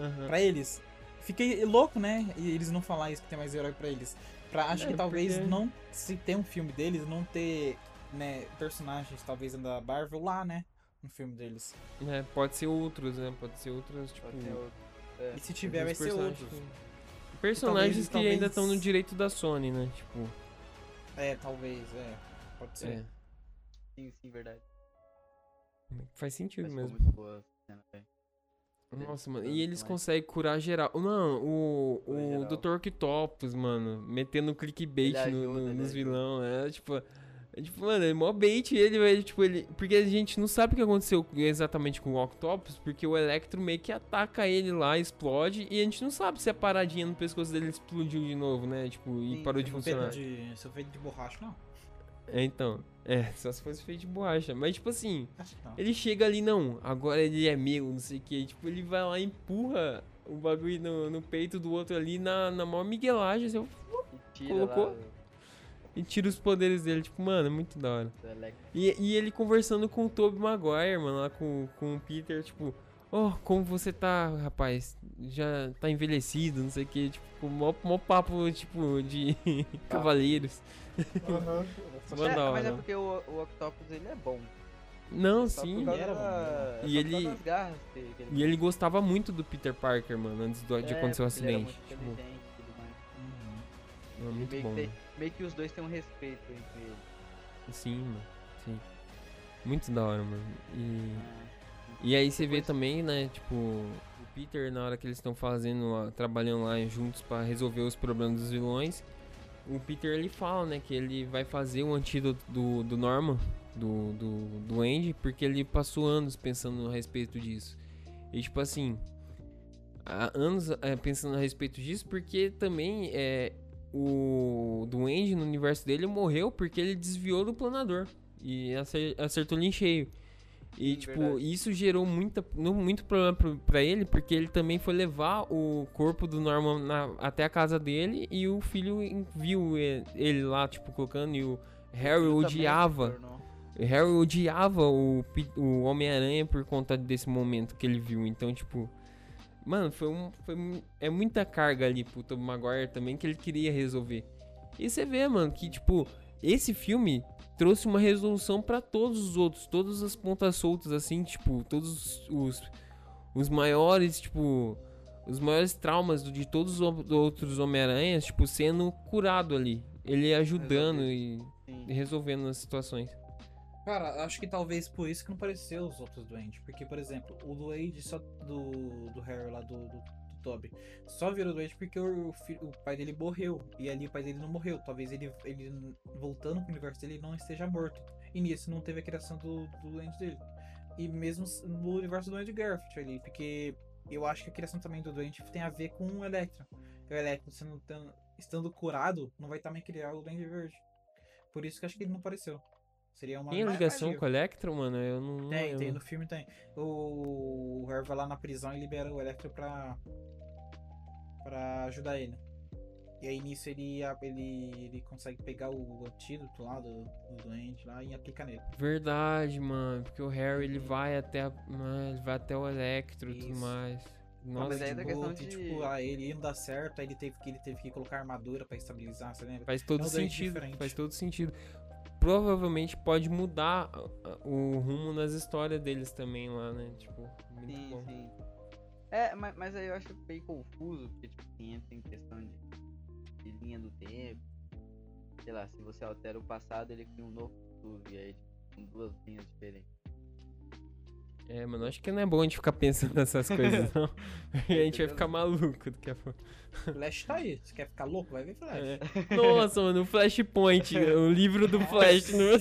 Aham. pra eles. Fiquei louco, né? E eles não falar isso que tem mais herói pra eles. Pra, acho É, que talvez porque- não, se tem um filme deles, não ter, né, personagens talvez da Marvel lá, né? No filme deles. É, pode ser outros, né? Pode ser outros, tipo. Pode ser outro. É. E se tiver, vai ser personagens outros. que- Personagens que talvez- ainda estão no direito da Sony, né? Tipo. É, talvez, é. Pode ser. É. Sim, sim, verdade. Faz sentido Mas mesmo. muito boa a cena, velho. Nossa, mano. E eles conseguem curar geral. Não, o, o geral. Dr. Octopus, mano, metendo clickbait no- ajuda, no- ele nos vilão. É tipo. É, tipo, mano, é mó bait ele, velho. Tipo, ele. Porque a gente não sabe o que aconteceu exatamente com o Octopus, porque o Electro meio que ataca ele lá, explode, e a gente não sabe se a paradinha no pescoço dele explodiu de novo, né? Tipo, e Sim, parou de Feito funcionar. de, sou feito de borracha, não. É, então. É, só se fosse feito de borracha. Mas, tipo assim, Acho que não. ele chega ali, não, agora ele é meu, não sei o que. Tipo, ele vai lá e empurra o bagulho no, no peito do outro ali na, na maior miguelagem, assim, tira Colocou? lá e tira os poderes dele. Tipo, mano, é muito da hora. Electro. E, e ele conversando com o Tobey Maguire, mano, lá com, com o Peter, tipo, oh, como você tá, rapaz? Já tá envelhecido, não sei o que. Tipo, mó, mó papo, tipo, de cavaleiros. Mó É, da mas é hora. porque o, o Octopus ele é bom. Não, Só por sim. causa era da- E ele- das garras que, que ele E ele gostava muito do Peter Parker, mano, antes do, de É, acontecer o porque ele era acidente. muito Tipo. Uhum. é muito bom. mano. Meio que os dois têm um respeito entre eles. Sim, mano. Sim. Muito da hora, mano. E, e aí você vê também, né, tipo, o Peter, na hora que eles estão fazendo lá, trabalhando lá juntos pra resolver os problemas dos vilões, o Peter ele fala, né, que ele vai fazer o antídoto do, do Norman, do, do, do Andy, porque ele passou anos pensando a respeito disso. E tipo assim, há anos é, pensando a respeito disso, porque também é, o Duende no universo dele morreu porque ele desviou do planador e acer- acertou ele em cheio. E, Sim, tipo, verdade. isso gerou muita, muito problema pro- pra ele, porque ele também foi levar o corpo do Norman na- até a casa dele e o filho viu ele lá, tipo, colocando e o Harry também odiava. Harry odiava o, o Homem-Aranha por conta desse momento que ele viu. Então, tipo. Mano, foi um. Foi, é muita carga ali pro Tobey Maguire também que ele queria resolver. E você vê, mano, que, tipo, esse filme trouxe uma resolução pra todos os outros. Todas as pontas soltas, assim, tipo, todos os. Os maiores, tipo. Os maiores traumas de todos os outros Homem-Aranhas, tipo, sendo curado ali. Ele ajudando e, Sim. e resolvendo as situações. Cara, acho que talvez por isso que não pareceu os outros doentes. Porque, por exemplo, o Duende só do, do Harry lá, do, do, do Toby, só virou doente porque o, o pai dele morreu. E ali o pai dele não morreu. Talvez ele, ele voltando pro universo dele não esteja morto. E nisso não teve a criação do, do doente dele. E mesmo no universo do Duende Garfield ali. Porque eu acho que a criação também do doente tem a ver com o Electro. O Electro, sendo, tan- estando curado, não vai também criar o Duende Verde. Por isso que acho que ele não apareceu. Seria uma Tem ligação com o Electro, mano? Eu não. não Tem, lembro. tem, no filme tem. O, o Harry vai lá na prisão e libera o Electro pra. pra ajudar ele. E aí nisso ele, ele, ele consegue pegar o antídoto lá do, do doente lá e aplica nele. Verdade, mano. Porque o Harry ele vai até. a- Mano, ele vai até o Electro e tudo mais. mas Nossa, aí é da questão de- tipo, ah, ele não dá certo, aí ele teve que, ele teve que colocar armadura pra estabilizar, você lembra? faz todo é doente sentido. diferente. Faz todo sentido. Provavelmente pode mudar o rumo nas histórias deles também lá, né? Tipo, muito Sim, bom. sim. É, mas, mas aí eu acho meio confuso, porque tipo, assim, entra em questão de, de linha do tempo. Sei lá, se você altera o passado, ele cria um novo futuro. E aí, tipo, são duas linhas diferentes. É, mano, acho que não é bom a gente ficar pensando nessas coisas, não. a gente vai ficar maluco daqui a pouco. Flash tá aí, você quer ficar louco? Vai ver Flash. É. Nossa, mano, o Flashpoint, o livro do Flash. No...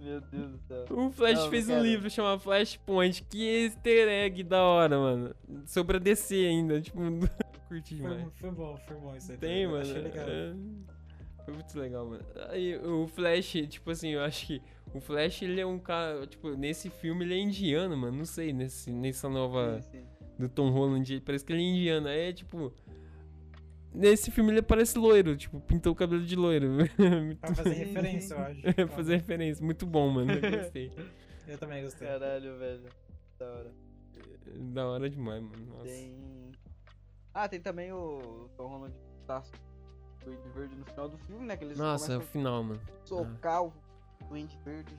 Meu Deus do céu. O Flash Não, fez um cara. livro chamado Flashpoint. Que easter egg da hora, mano. Sobre a DC ainda. Tipo, eu curti demais. Foi, foi bom, foi bom isso aí. Tem, mano. Achei legal. é. Foi muito legal, mano. Aí, o Flash, tipo assim, eu acho que o Flash, ele é um cara, tipo, nesse filme ele é indiano, mano. Não sei, nesse, nessa nova Sim, sim. do Tom Holland, parece que ele é indiano. Aí é tipo. Nesse filme ele parece loiro, tipo, pintou o cabelo de loiro. Muito- Pra fazer referência, eu acho. É, fazer referência. Muito bom, mano. Eu gostei. Eu também gostei. Caralho, velho. Da hora. Da hora demais, mano. Nossa. Tem. Ah, tem também o Tom Holland tá Verde no final do filme, né? Que eles Nossa, é o final, mano. socar o Duende Verde.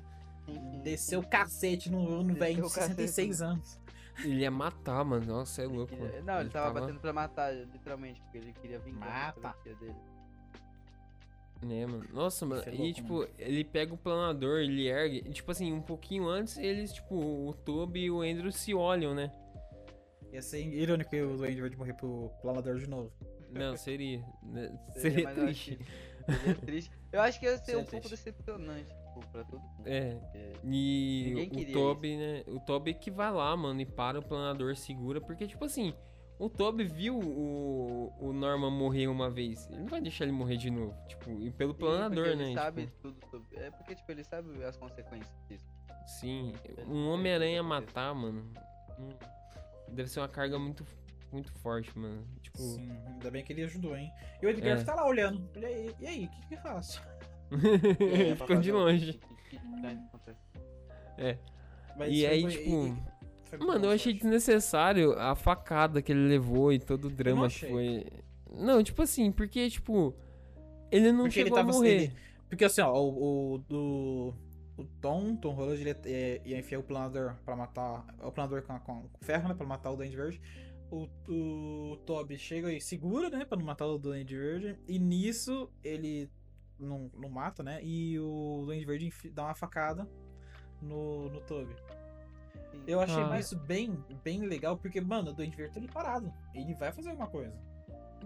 Enfim. Desceu o cacete no, no velho de o cacete, 66 anos. Ele ia matar, mano. Nossa, é louco, mano. Não, ele, tava, batendo pra matar, literalmente, porque ele queria vingar Mata. a dele. Né, mano? Nossa, mano. É e, louco, tipo, ele pega o planador, ele ergue. E, tipo assim, um pouquinho antes, eles, tipo, o Toby e o Andrew se olham, né? Ia ser irônico que o Duende Verde morrer pro planador de novo. Não, seria. né? Seria, Seria acho triste. que Seria triste. Eu acho que ia ser Seria um pouco triste. decepcionante, tipo, pra todo mundo. É. porque- E Ninguém o Toby, né? O Toby que vai lá, mano, e para o planador, segura. Porque, tipo assim, o Toby viu o, o Norman morrer uma vez. Ele não vai deixar ele morrer de novo. Tipo, e pelo Sim, planador, porque né? Ele sabe tipo, tudo sobre. É porque, tipo, ele sabe as consequências disso. sim. Ele Um Homem-Aranha isso. matar, mano. hum, Deve ser uma carga muito, muito forte, mano. Tipo. Sim, ainda bem que ele ajudou, hein? E o Edgar É. tá lá olhando. E aí, e aí, o que que eu faço? Ele É, ficou de longe. tá. É. Mas E aí, foi- tipo. e- e- foi Mano, bom, eu achei acho. desnecessário a facada que ele levou e todo o drama que foi. Não, tipo assim, porque, tipo. Ele não Porque ele chegou a tava- morrer. ele- Porque assim, ó, o, o, do, o Tom, Tom Holland, ele é- ia enfiar o planador pra matar. O planador com, com ferro, né? Pra matar o Duende Verde. O, o Toby chega e segura, né? Pra não matar o Duende Verde. E nisso ele não, não mata, né? E o Duende Verde dá uma facada no, no Toby. Eu achei Ah. isso bem, bem legal, porque, mano, o Duende Verde tá ali parado. Ele vai fazer alguma coisa.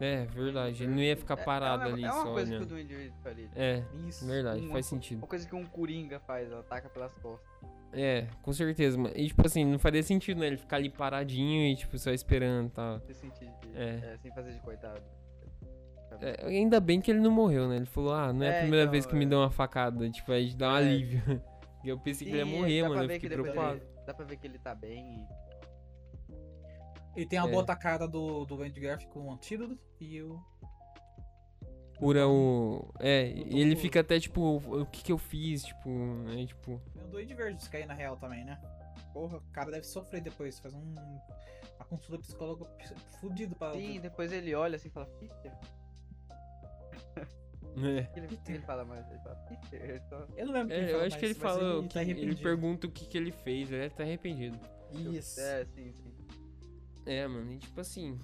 É, verdade. Ele não ia ficar É- parado é uma, ali É uma só, coisa que né? o Duende Verde faria. É, Isso. verdade, Uma faz sentido. Uma coisa que um Coringa faz, ó, ataca pelas costas. É, com certeza. E tipo assim, não faria sentido, né? Ele ficar ali paradinho e, tipo, só esperando e tal. Sem sentir de, É. é, sem fazer de coitado. É, ainda bem que ele não morreu, né? Ele falou, ah, não é, a É, primeira então, vez que me é. deu uma facada. Tipo, aí dá um É. alívio. E eu pensei que ele ia morrer, mano. Eu fiquei preocupado. ele- dá pra ver que ele tá bem e Ele tem a É. boa tacada do, do Verde com o antídoto e o. Cura o. É, e ele fica até tipo, o que que eu fiz? Tipo, né? Tipo. Tem o Duende Verde se cair na real também, né? Porra, o cara deve sofrer depois, faz um. Uma consulta psicóloga ps- fudido pra. Sim, depois ele olha assim e fala. É. Ele, ele fala mais, ele fala, Peter. Só- Eu não lembro É, ele eu acho que ele fala. Ele, que tá ele pergunta o que, que ele fez, ele tá arrependido. Isso. É, sim, sim. É, mano, e tipo assim.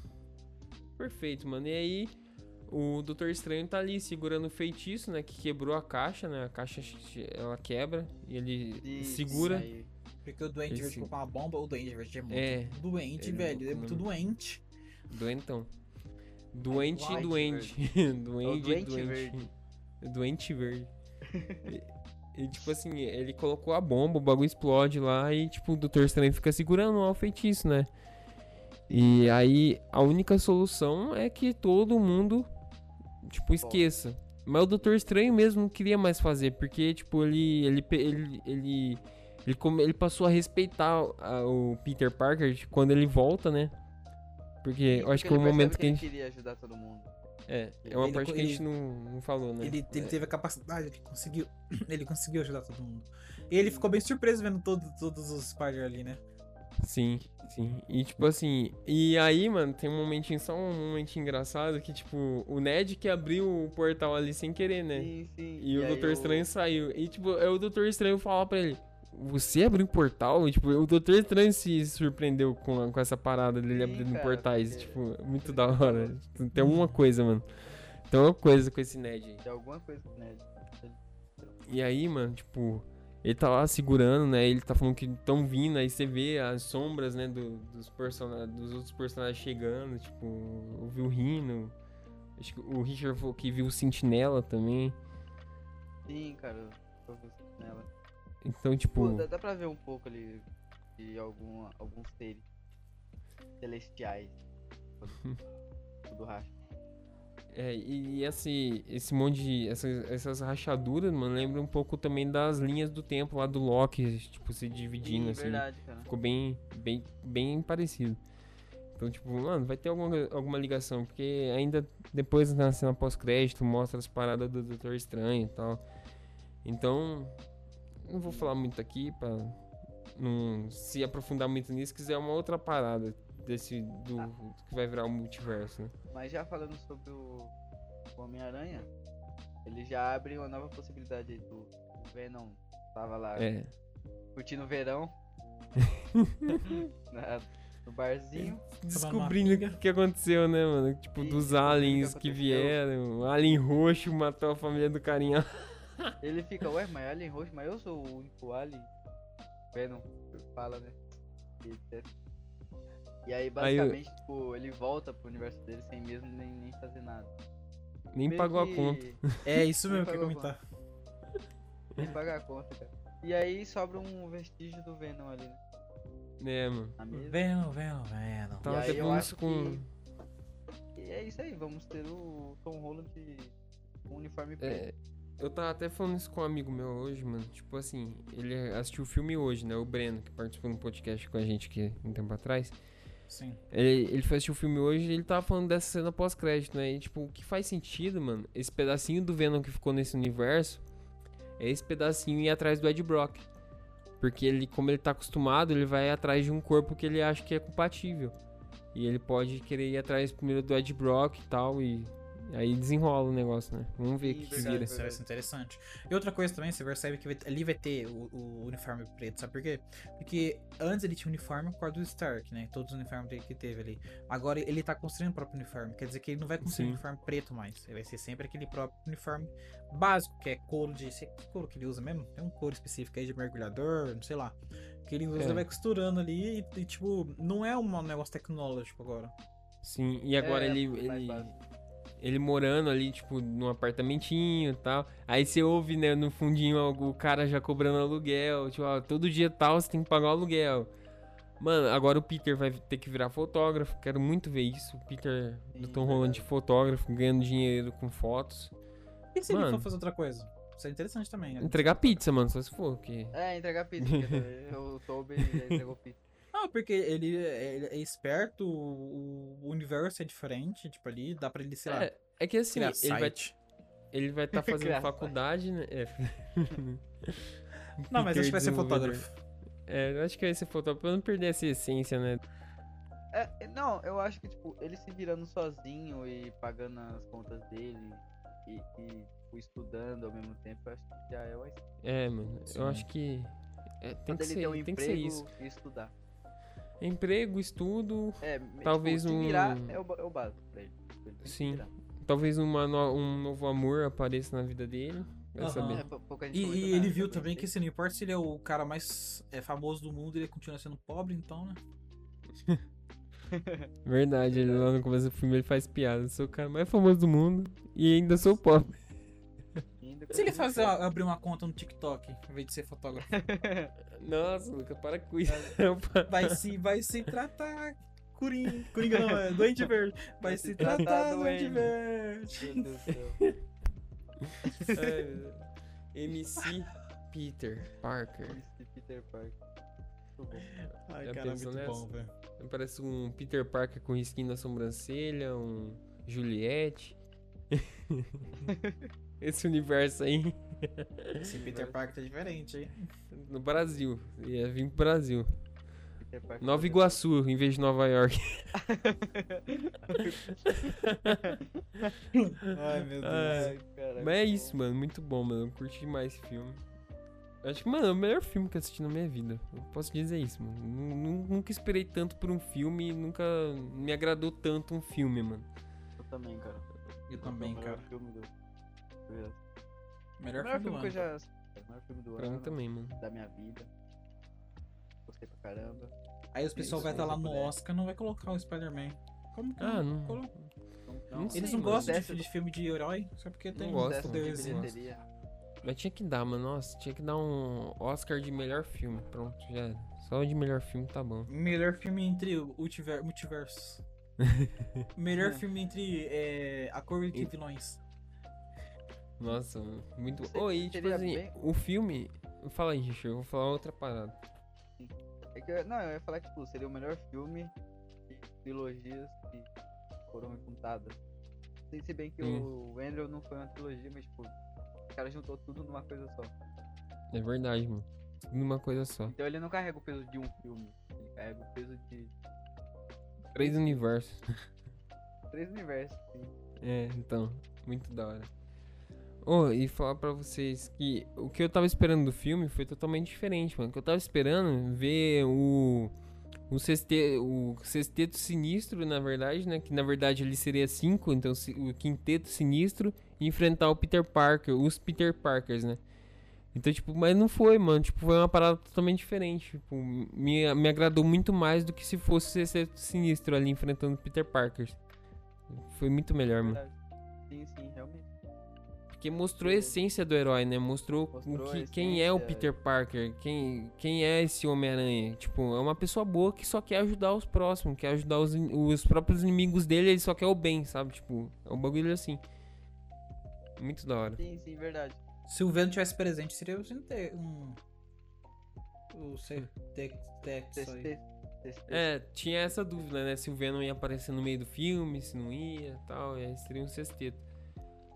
Perfeito, mano. E aí, o Doutor Estranho tá ali segurando o feitiço, né? Que quebrou a caixa, né? A caixa ela quebra e ele Isso, segura. aí. Porque o Duende Esse- Verde com uma bomba, o Duende Verde é muito É. doente, Ele é velho. Ele é muito doente. Doentão. Doente e doente. Doente e doente doente. verde. Doente verde. e, e, tipo assim, ele colocou a bomba, o bagulho explode lá e tipo, o Doutor Estranho fica segurando lá o feitiço, né? E aí a única solução é que todo mundo, tipo, esqueça. Mas o Doutor Estranho mesmo não queria mais fazer, porque, tipo, ele. Ele. ele, ele ele, ele passou a respeitar o Peter Parker quando ele volta, né? Porque eu acho que é o ele momento que a ele gente. queria ajudar todo mundo. É, é uma Ele parte que a gente ele- não, não falou, né? Ele, ele É. teve a capacidade, ele conseguiu. Ele conseguiu ajudar todo mundo. E ele ficou bem surpreso vendo todo, todos os Spider ali, né? Sim, sim. E tipo assim, e aí, mano, tem um momentinho, só um momentinho engraçado que, tipo, o Ned que abriu o portal ali sem querer, né? Sim, sim. E, o aí Doutor Estranho saiu. E, tipo, é o Doutor Estranho falar pra ele. Você abriu um portal? Tipo, o Doutor Estranho se surpreendeu com, a- com essa parada dele Sim, abrindo cara, portais. porque- Tipo, muito da hora. Tem alguma coisa, mano. Tem alguma coisa com esse Ned aí. De alguma coisa, né? E aí, mano, tipo, ele tá lá segurando, né? Ele tá falando que estão vindo, aí você vê as sombras, né, do- dos, persona dos outros personagens chegando, tipo, o viu rindo. Acho que o Richard falou que viu o Sentinela também. Sim, cara. eu tô nela. Então, Pô, tipo, dá, dá pra ver um pouco ali de algum, alguns seres celestiais. Tudo racha. é, e, e esse, esse monte de. Essas, essas rachaduras, mano, lembra um pouco também das linhas do tempo lá do Loki, tipo, se dividindo, Sim, assim. verdade, cara. Ficou bem, bem, bem parecido. Então, tipo, mano, vai ter alguma, alguma ligação, porque ainda depois na cena pós-crédito mostra as paradas do Doutor Estranho e tal. Então, não vou falar muito aqui pra não se aprofundar muito nisso, se quiser uma outra parada desse do que vai virar o multiverso, né? Mas já falando sobre o o Homem-Aranha, ele já abre uma nova possibilidade aí do o Venom. Tava lá É. curtindo o verão. na- no barzinho. Descobrindo o que, que aconteceu, né, mano? Tipo, Isso, dos que aliens que aconteceu. vieram. O alien roxo matou a família do carinha. Ele fica, ué, mas Alien roxo, mas eu sou o único Alien. Venom fala, né? E, aí, Aí eu- basicamente, tipo, ele volta pro universo dele sem mesmo nem, nem fazer nada. Nem Meio pagou a que- conta. É isso mesmo que eu comentar. Nem pagar a conta, cara. E aí sobra um vestígio do Venom ali, né? É, mano. Venom, Venom, Venom. Tava aí até falando isso com. E é isso aí, vamos ter o Tom Holland com uniforme preto. É, eu tava até falando isso com um amigo meu hoje, mano. Tipo assim, ele assistiu o filme hoje, né? O Breno, que participou no podcast com a gente aqui um tempo atrás. Sim. Ele, ele foi assistir o filme hoje e ele tava falando dessa cena pós-crédito, né? E, tipo, o que faz sentido, mano, esse pedacinho do Venom que ficou nesse universo é esse pedacinho ir atrás do Ed Brock. Porque ele, como ele tá acostumado, ele vai atrás de um corpo que ele acha que é compatível. E ele pode querer ir atrás primeiro do Ed Brock e tal, e Aí desenrola o negócio, né? Vamos ver o que, que verdade, vira. Isso vai ser interessante. E outra coisa também, você percebe que vai- ali vai ter o, o uniforme preto, sabe por quê? Porque antes ele tinha uniforme por causa do Stark, né? Todos os uniformes dele que teve ali. Agora ele tá construindo o próprio uniforme. Quer dizer que ele não vai construir um uniforme preto mais. Ele vai ser sempre aquele próprio uniforme básico, que é couro de. sei- Que couro que ele usa mesmo? Tem um couro específico aí de mergulhador, não sei lá. Que ele usa É. e vai costurando ali e, e, tipo, não é um negócio tecnológico agora. Sim, e agora É, ele, ele. Ele morando ali, tipo, num apartamentinho e tal. Aí você ouve, né, no fundinho o cara já cobrando aluguel. Tipo, ó, todo dia tal você tem que pagar o aluguel. Mano, agora o Peter vai ter que virar fotógrafo. Quero muito ver isso. O Peter do Sim, Tom Holland verdade. fotógrafo, ganhando dinheiro com fotos. E se ele Mano. for fazer outra coisa? Isso é interessante também. né? Entregar pizza, mano, só se for. Que... É, entregar pizza. porque o Toby entregou pizza. Não, porque ele é, ele é esperto, o, o universo é diferente, tipo, ali dá pra ele, sei lá, É, é que assim, ele vai ele vai estar fazendo Criar faculdade, né? É. Não, mas acho que vai ser fotógrafo. É, eu acho que vai ser fotógrafo pra não perder essa essência, né? É, não, eu acho que, tipo, ele se virando sozinho e pagando as contas dele e, e tipo, estudando ao mesmo tempo, eu acho que já é o É, mano, Sim. eu acho que é, tem Quando que ser, ter um tem que ser isso. e estudar. Emprego, estudo, É, me- Talvez tipo, se um- virar é o, é o básico pra ele. Ele se Sim. talvez uma no- um novo amor apareça na vida dele. Vai Aham. saber. É, pou- pouca gente E, e ele viu também que, assim, não importa se ele é o cara mais é, famoso do mundo, ele continua sendo pobre, então, né? Verdade, ele lá no começo do filme ele faz piada. Eu sou o cara mais famoso do mundo e ainda sou pobre. Se ele fazer, abrir uma conta no TikTok, em vez de ser fotógrafo, Nossa, Luca, para com isso. vai se, vai se tratar Coringa, Coringa não, é Doente Verde, vai se tratar tratar doente. Verde. Meu Deus do céu. Ai, meu Deus. MC Peter Parker. Esse Peter Parker. Muito bom. Ai, Já cara, muito nessa? bom, velho. Parece um Peter Parker com risquinho na sobrancelha, um Juliette. Esse universo aí Esse Peter Parker tá diferente, hein? no Brasil. Ia vir pro Brasil. Parker Nova Iguaçu em vez de Nova York. Ai, meu Deus. Ai, caraca, Mas é bom. isso, mano. Muito bom, mano. Eu curti demais esse filme. Acho que, mano, é o melhor filme que eu assisti na minha vida. Eu posso dizer isso, mano. Nu- nu- Nunca esperei tanto por um filme e nunca me agradou tanto um filme, mano. Eu também, cara. Eu também, É o melhor cara. Melhor, melhor filme filme do que eu já. É o melhor filme do Pra ano. mim também, mano. Da minha vida. Gostei pra caramba. Aí os pessoal vai estar lá no. Oscar não vai colocar o Spider-Man. Como que Ah, não. colo- Então, Não sei, Eles não mano. gostam de, de filme de herói, só porque tem gosto, Sucesso de poderzinho. não. Mas tinha que dar, mano. Nossa, tinha que dar um Oscar de melhor filme. Pronto, já. Só de melhor filme tá bom. Melhor filme entre o multiver- multiversos. Melhor filme entre é, a cor de vilões. Nossa, muito. Oi, tipo seria assim, bem- o filme. Fala aí, Richard, eu vou falar outra parada. É que, não, eu ia falar que tipo, seria o melhor filme de trilogias que foram contadas. Se bem que Hum. o Andrew não foi uma trilogia, mas tipo, o cara juntou tudo numa coisa só. É verdade, mano. Numa coisa só. Então ele não carrega o peso de um filme, ele carrega o peso de Três universos. três universos. Assim. É, então, muito da hora. Oh, e falar pra vocês que o que eu tava esperando do filme foi totalmente diferente, mano. O que eu tava esperando ver o o, sexte, o sexteto sinistro, na verdade, né? Que na verdade ele seria cinco, então o quinteto sinistro enfrentar o Peter Parker, os Peter Parkers, né? Então, tipo, mas não foi, mano. Tipo, foi uma parada totalmente diferente. Tipo, me, me agradou muito mais do que se fosse o sexteto sinistro ali enfrentando o Peter Parker. Foi muito melhor, mano. Verdade. Sim, sim, realmente. Porque mostrou a essência do herói, né? Mostrou, Mostrou que, quem é o. Peter Parker, quem, quem é esse Homem-Aranha. Tipo, é uma pessoa boa que só quer ajudar os próximos, quer ajudar os, os próprios inimigos dele, ele só quer o bem, sabe? Tipo, é um bagulho assim. Muito da hora. Sim, sim, verdade. Se o Venom tivesse presente, seria um. um o Tex aí. É, tinha essa dúvida, né? Se o Venom ia aparecer no meio do filme, se não ia tal, e aí seria um sexteto.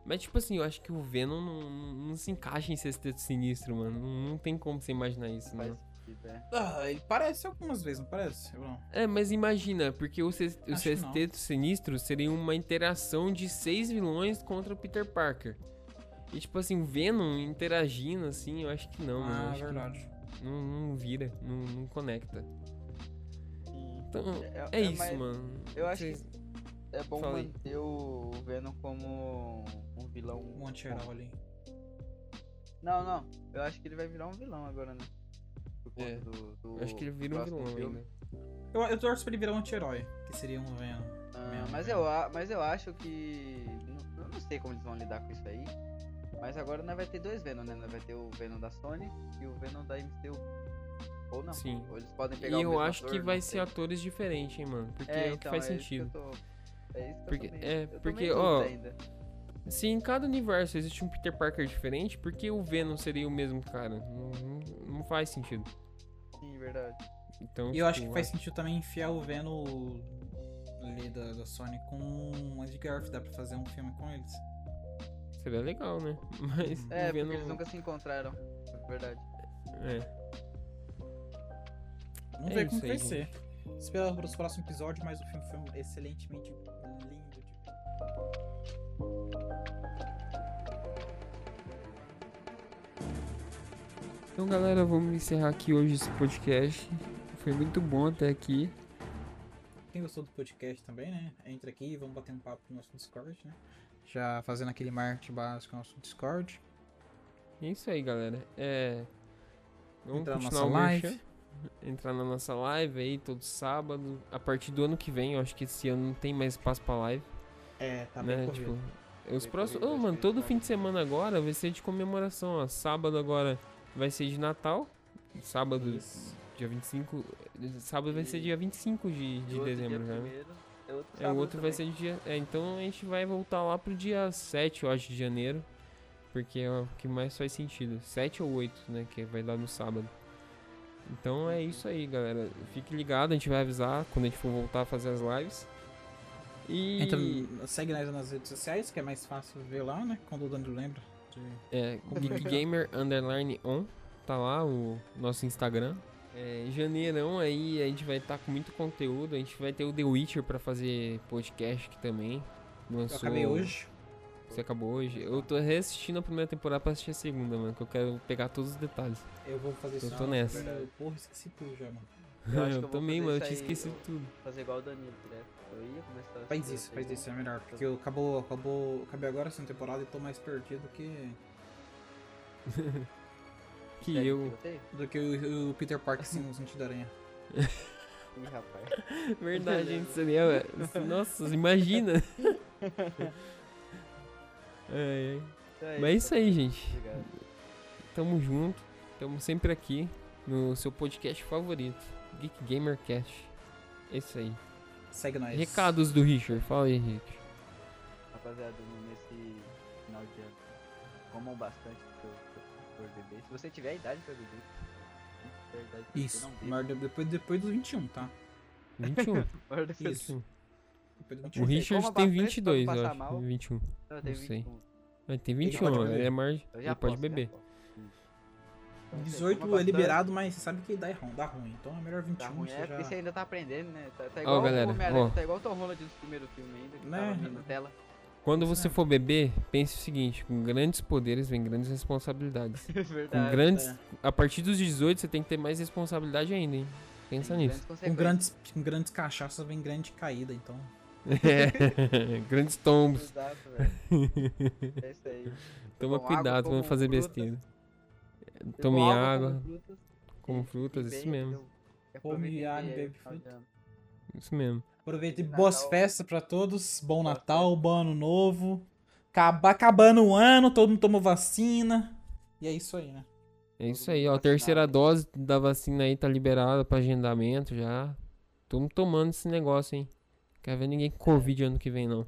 Mas, tipo assim, eu acho que o Venom não, não, não se encaixa em sexteto sinistro, mano. Não, não tem como você imaginar isso, mano. sentido, é. Ah, ele parece algumas vezes, não parece? É, mas imagina, porque o, que. Sexteto Sinistro seria uma interação de seis vilões contra o Peter Parker. E tipo assim, o Venom interagindo assim, eu acho que não, mano. ah, acho que verdade. Não, não vira, não, não conecta. Então, É- é, é isso, mais- mano. eu acho Vocês- É bom Fala aí. manter o Venom como um vilão. Um anti-herói ali. Não, não. Eu acho que ele vai virar um vilão agora, né? Por conta É. do, do eu acho que ele vira um vilão filme. ainda. Eu, eu torço pra ele virar um anti-herói, que seria um Venom. Ah, mas, eu, a- mas eu acho que. não- Eu não sei como eles vão lidar com isso aí. Mas agora nós vai ter dois Venom, né? Nós vai ter o Venom da Sony e o Venom da MCU. Ou não. Sim. Ou eles podem E pegar o eu acho ator, que vai sei. ser atores diferentes, hein, mano. Porque é, o que então, faz é isso sentido. É isso que Porque- eu tô meio, é, eu porque, ó, ainda. Se em cada universo existe um Peter Parker diferente, por que o Venom seria o mesmo cara? Não, não- não faz sentido. Sim, verdade. Então, E eu acho tipo, que faz sentido também enfiar o Venom ali da, da Sony com o Andy Garfield. Dá pra fazer um filme com eles. Seria legal, né? Mas É, o porque Venom. eles nunca se encontraram. É verdade. É. Vamos É ver como que vai aí, ser. Espera para os próximos episódios, mas o filme foi excelentemente Então, galera, vamos encerrar aqui hoje esse podcast. Foi muito bom até aqui. Quem gostou do podcast também, né? Entra aqui, vamos bater um papo no nosso Discord, né? Já fazendo aquele marketing básico no nosso Discord. É isso aí, galera. É. Vamos Entrar na continuar nossa o live. Entrar na nossa live aí todo sábado. A partir do ano que vem, eu acho que esse ano não tem mais espaço pra live. É, tá né? bem corrido. Tipo, os Bem próximos. Ô, acho mano, todo fim de semana agora vai ser de comemoração, ó. Sábado agora vai ser de Natal. Sábado, Isso. dia 25. Sábado vai ser E- dia 25 de, E de dezembro né? primeiro, é outro É, o outro vai ser dia. É, então a gente vai voltar lá pro dia 7, eu acho, de janeiro. Porque é o que mais faz sentido. 7 ou 8, né? Que vai dar no sábado. Então é isso aí, galera. Fique ligado, a gente vai avisar quando a gente for voltar a fazer as lives. E. Entra, segue nós nas redes sociais, que é mais fácil ver lá, né? Quando o Dando lembra. De- É, Geek Gamer Underline On. Tá lá o nosso Instagram. É, em janeirão aí a gente vai estar com muito conteúdo. A gente vai ter o The Witcher pra fazer podcast aqui também. Eu Lançou, acabei hoje. Você acabou hoje? Eu tô reassistindo a primeira temporada pra assistir a segunda, mano. Que eu quero pegar todos os detalhes. Eu vou fazer Eu isso. tô Ah, nessa. verdade. Porra, esqueci tudo já, mano. Eu que Eu, eu também, mano. Eu tinha esquecido eu- tudo. Fazer igual o Danilo direto. Eu ia começar a Faz isso, faz segunda. isso, é melhor. Porque eu acabou, acabou, acabei agora essa temporada e tô mais perdido que, Que Sério, eu. tiroteio? do que o, o Peter Parker sem o sentido da aranha. Ih, rapaz. Verdade, gente. Seria. Nossa, imagina. É, é. Mas é isso aí, gente. Obrigado. Tamo junto. Tamo sempre aqui no seu podcast favorito, Geek Gamer Cast. É isso aí. Segue nós. Recados do Richard. Fala aí, Richard. Rapaziada, nesse final de ano, comam bastante pro bebê. Se você tiver idade pra beber, pra Isso, beber, não maior de- depois, depois dos 21, tá? 21. Maior do que Isso. 21. Depois dos O 21. Ri- Richard tem bastante pra não 22, eu acho. mal. 21. Eu tenho Não sei. 21. Ele tem Ele 21, pode ele beber. é mais. Eu Ele pode posso, beber. 18 coma é liberado, mas você sabe que dá ruim, dá ruim. Então é melhor 21. Tá ruim, você é já... porque você ainda tá aprendendo, né? Tá, tá igual galera, o Homem-Aranha, ó. tá igual o Tom Holland no primeiro filme ainda, que Né? tava na tela. Quando você for beber, pense o seguinte: com grandes poderes vem grandes responsabilidades. Com Verdade. grandes. é. A partir dos 18 você tem que ter mais responsabilidade ainda, hein? Pensa Tem nisso. grandes Com grandes, com grandes cachaças vem grande caída, então. É, grandes tombos. Exato, velho. É isso aí. Toma cuidado pra não comam fazer frutas. besteira. Bebam Tome comam água, como e- frutas, e isso mesmo. entendeu? E Come água, aí bebe de fruta. Isso mesmo. Aproveita e Feliz boas festas pra todos. Bom Natal, bom ano novo. Acaba, acabando o ano, todo mundo tomou vacina. E é isso aí, né? É isso aí, ó. A terceira vacinado. dose da vacina aí tá liberada pra agendamento já. Tamo tomando esse negócio, hein? Quero ver ninguém com Covid ano que vem, não.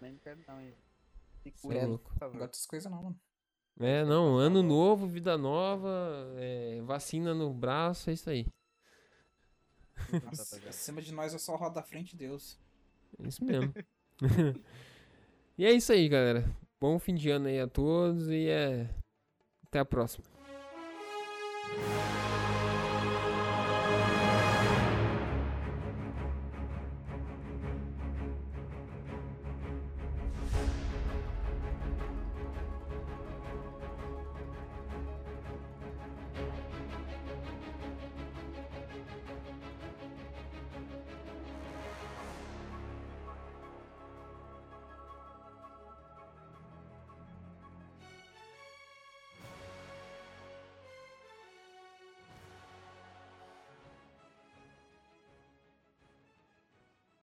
Nem quero não, hein. Se é louco. por Não gosto dessas coisas não, mano. É, não, ano novo, vida nova, é, vacina no braço, é isso aí. Nossa, acima de nós é só roda da frente Deus. É isso mesmo. e é isso aí, galera. Bom fim de ano aí a todos e é. Até a próxima.